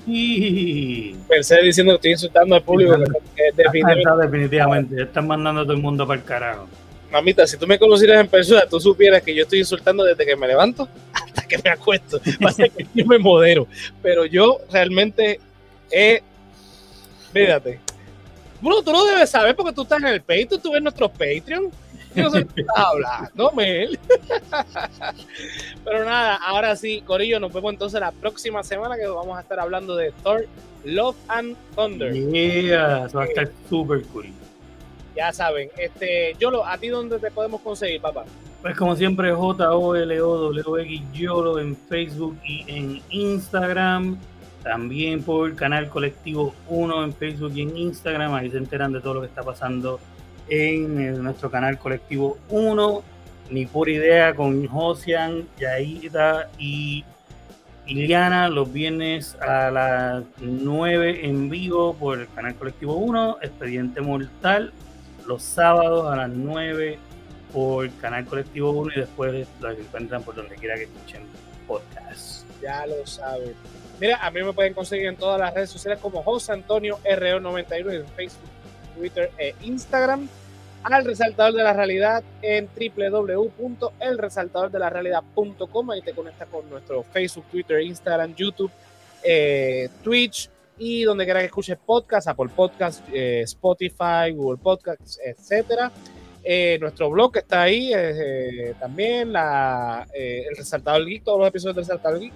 Pensé diciendo que estoy insultando al público. definitivamente, definitivamente. Están mandando a todo el mundo para el carajo. Mamita, si tú me conocieras en persona, tú supieras que yo estoy insultando desde que me levanto hasta que me acuesto. Pasa que yo me modero. Pero yo realmente he. Mírate. Bueno, tú lo debes saber porque tú estás en el Patreon, tú ves nuestros Patreon. Yo no sé qué estás hablando, Mel. Pero nada, ahora sí, Corillo, nos vemos entonces la próxima semana que vamos a estar hablando de Thor, Love and Thunder. Yeah, eso va a estar súper cool. Ya saben, este, Yolo, ¿a ti dónde te podemos conseguir, papá? Pues como siempre, J-O-L-O-W-X Yolo en Facebook y en Instagram. También por Canal Colectivo 1 en Facebook y en Instagram. Ahí se enteran de todo lo que está pasando en nuestro canal colectivo 1, ni por idea con Josian, Yaida y Iliana los viernes a las 9 en vivo por el canal colectivo 1, Expediente Mortal, los sábados a las 9 por Canal Colectivo 1 y después los encuentran por donde quiera que escuchen podcast. Ya lo saben. Mira, a mí me pueden conseguir en todas las redes sociales como José Antonio RO91 en Facebook, Twitter e Instagram. Al resaltador de la realidad en www.elresaltadordelarealidad.com. Ahí te conectas con nuestro Facebook, Twitter, Instagram, YouTube, eh, Twitch y donde quiera que escuches podcast, Apple Podcast, eh, Spotify, Google Podcasts, etcétera. Eh, nuestro blog está ahí también, la, el Resaltador Geek, todos los episodios del Resaltador Geek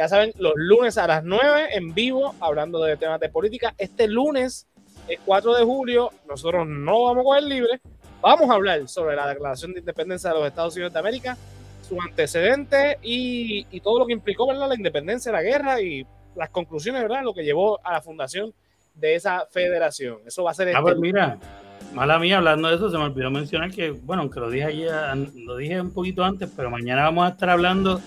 ya saben, los lunes a las 9 en vivo, hablando de temas de política. Este lunes, el 4 de julio, nosotros no vamos a coger libre. Vamos a hablar sobre la Declaración de Independencia de los Estados Unidos de América, su antecedente y, todo lo que implicó ¿verdad? la independencia, la guerra y las conclusiones, ¿verdad? Lo que llevó a la fundación de esa federación. Eso va a ser. Ah, este pues mira, mala mía, hablando de eso, se me olvidó mencionar que, bueno, aunque lo dije ayer, lo dije un poquito antes, pero mañana vamos a estar hablando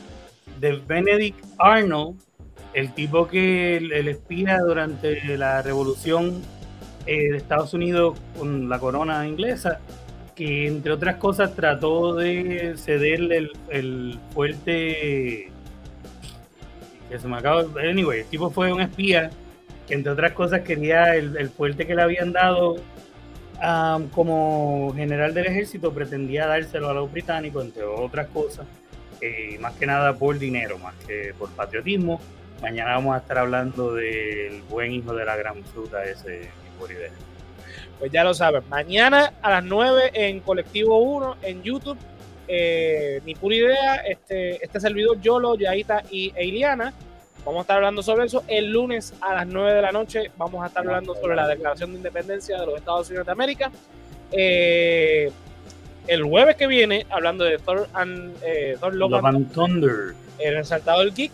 de Benedict Arnold, el tipo que el, espía durante la revolución eh, de Estados Unidos con la corona inglesa, que entre otras cosas trató de cederle el, fuerte que se me acaba anyway, el tipo fue un espía que entre otras cosas quería el, fuerte que le habían dado um, como general del ejército pretendía dárselo a los británicos entre otras cosas eh, más que nada por dinero, más que por patriotismo. Mañana vamos a estar hablando del buen hijo de la gran fruta, ese idea. Pues ya lo saben, mañana a las 9 en Colectivo 1 en YouTube. Eh, ni pura idea, este, este servidor, Yolo, Yaita y Eiliana. Vamos a estar hablando sobre eso. El lunes a las 9 de la noche vamos a estar hablando sobre la Declaración de Independencia de los Estados Unidos de América. Eh, el jueves que viene, hablando de Thor, and, eh, Thor Logan, Thunder, el resaltador geek.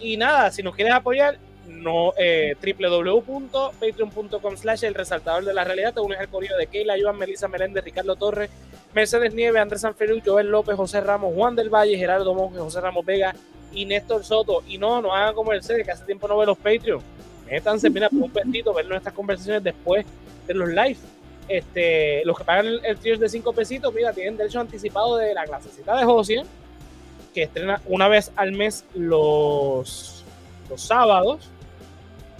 Y nada, si nos quieres apoyar, no eh, www.patreon.com slash el resaltador de la realidad te unes al correo de Keila, Iván, Melissa Meléndez, Ricardo Torres, Mercedes Nieve, Andrés Sanferú, Joel López, José Ramos, Juan del Valle, Gerardo Monge, José Ramos Vega y Néstor Soto. Y no, no hagan como el CD, que hace tiempo no ve los Patreon. Métanse, mira, por un petito, ver nuestras conversaciones después de los live este, los que pagan el, tier de 5 pesitos, mira, tienen derecho anticipado de la clasecita de José, que estrena una vez al mes los, los sábados.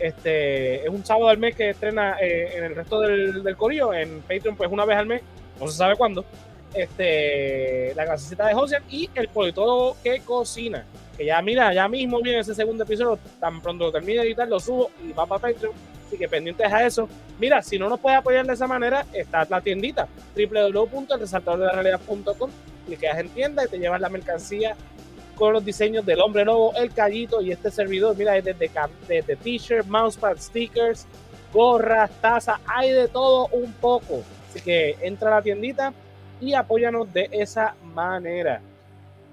Este, es un sábado al mes que estrena eh, en el resto del, del corillo, en Patreon, pues una vez al mes, no se sabe cuándo. Este, la clasecita de José y el politólogo que cocina. Que ya, mira, ya mismo viene ese segundo episodio, tan pronto lo termine de editar, lo subo y va para Patreon Así que pendientes a eso. Mira, si no nos puedes apoyar de esa manera, está la tiendita www.elresaltadordelarealidad.com. Clicas en tienda y te llevas la mercancía con los diseños del hombre lobo, el callito y este servidor. Mira, desde, desde t-shirt, mousepad, stickers, gorras, tazas, hay de todo un poco. Así que entra a la tiendita y apóyanos de esa manera.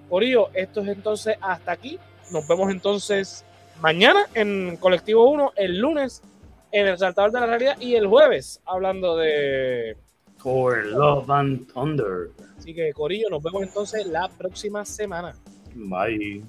Por ello, esto es entonces hasta aquí. Nos vemos entonces mañana en Colectivo 1, el lunes en El Saltador de la Realidad y el jueves hablando de For Love and Thunder. Así que Corillo, nos vemos entonces la próxima semana. Bye.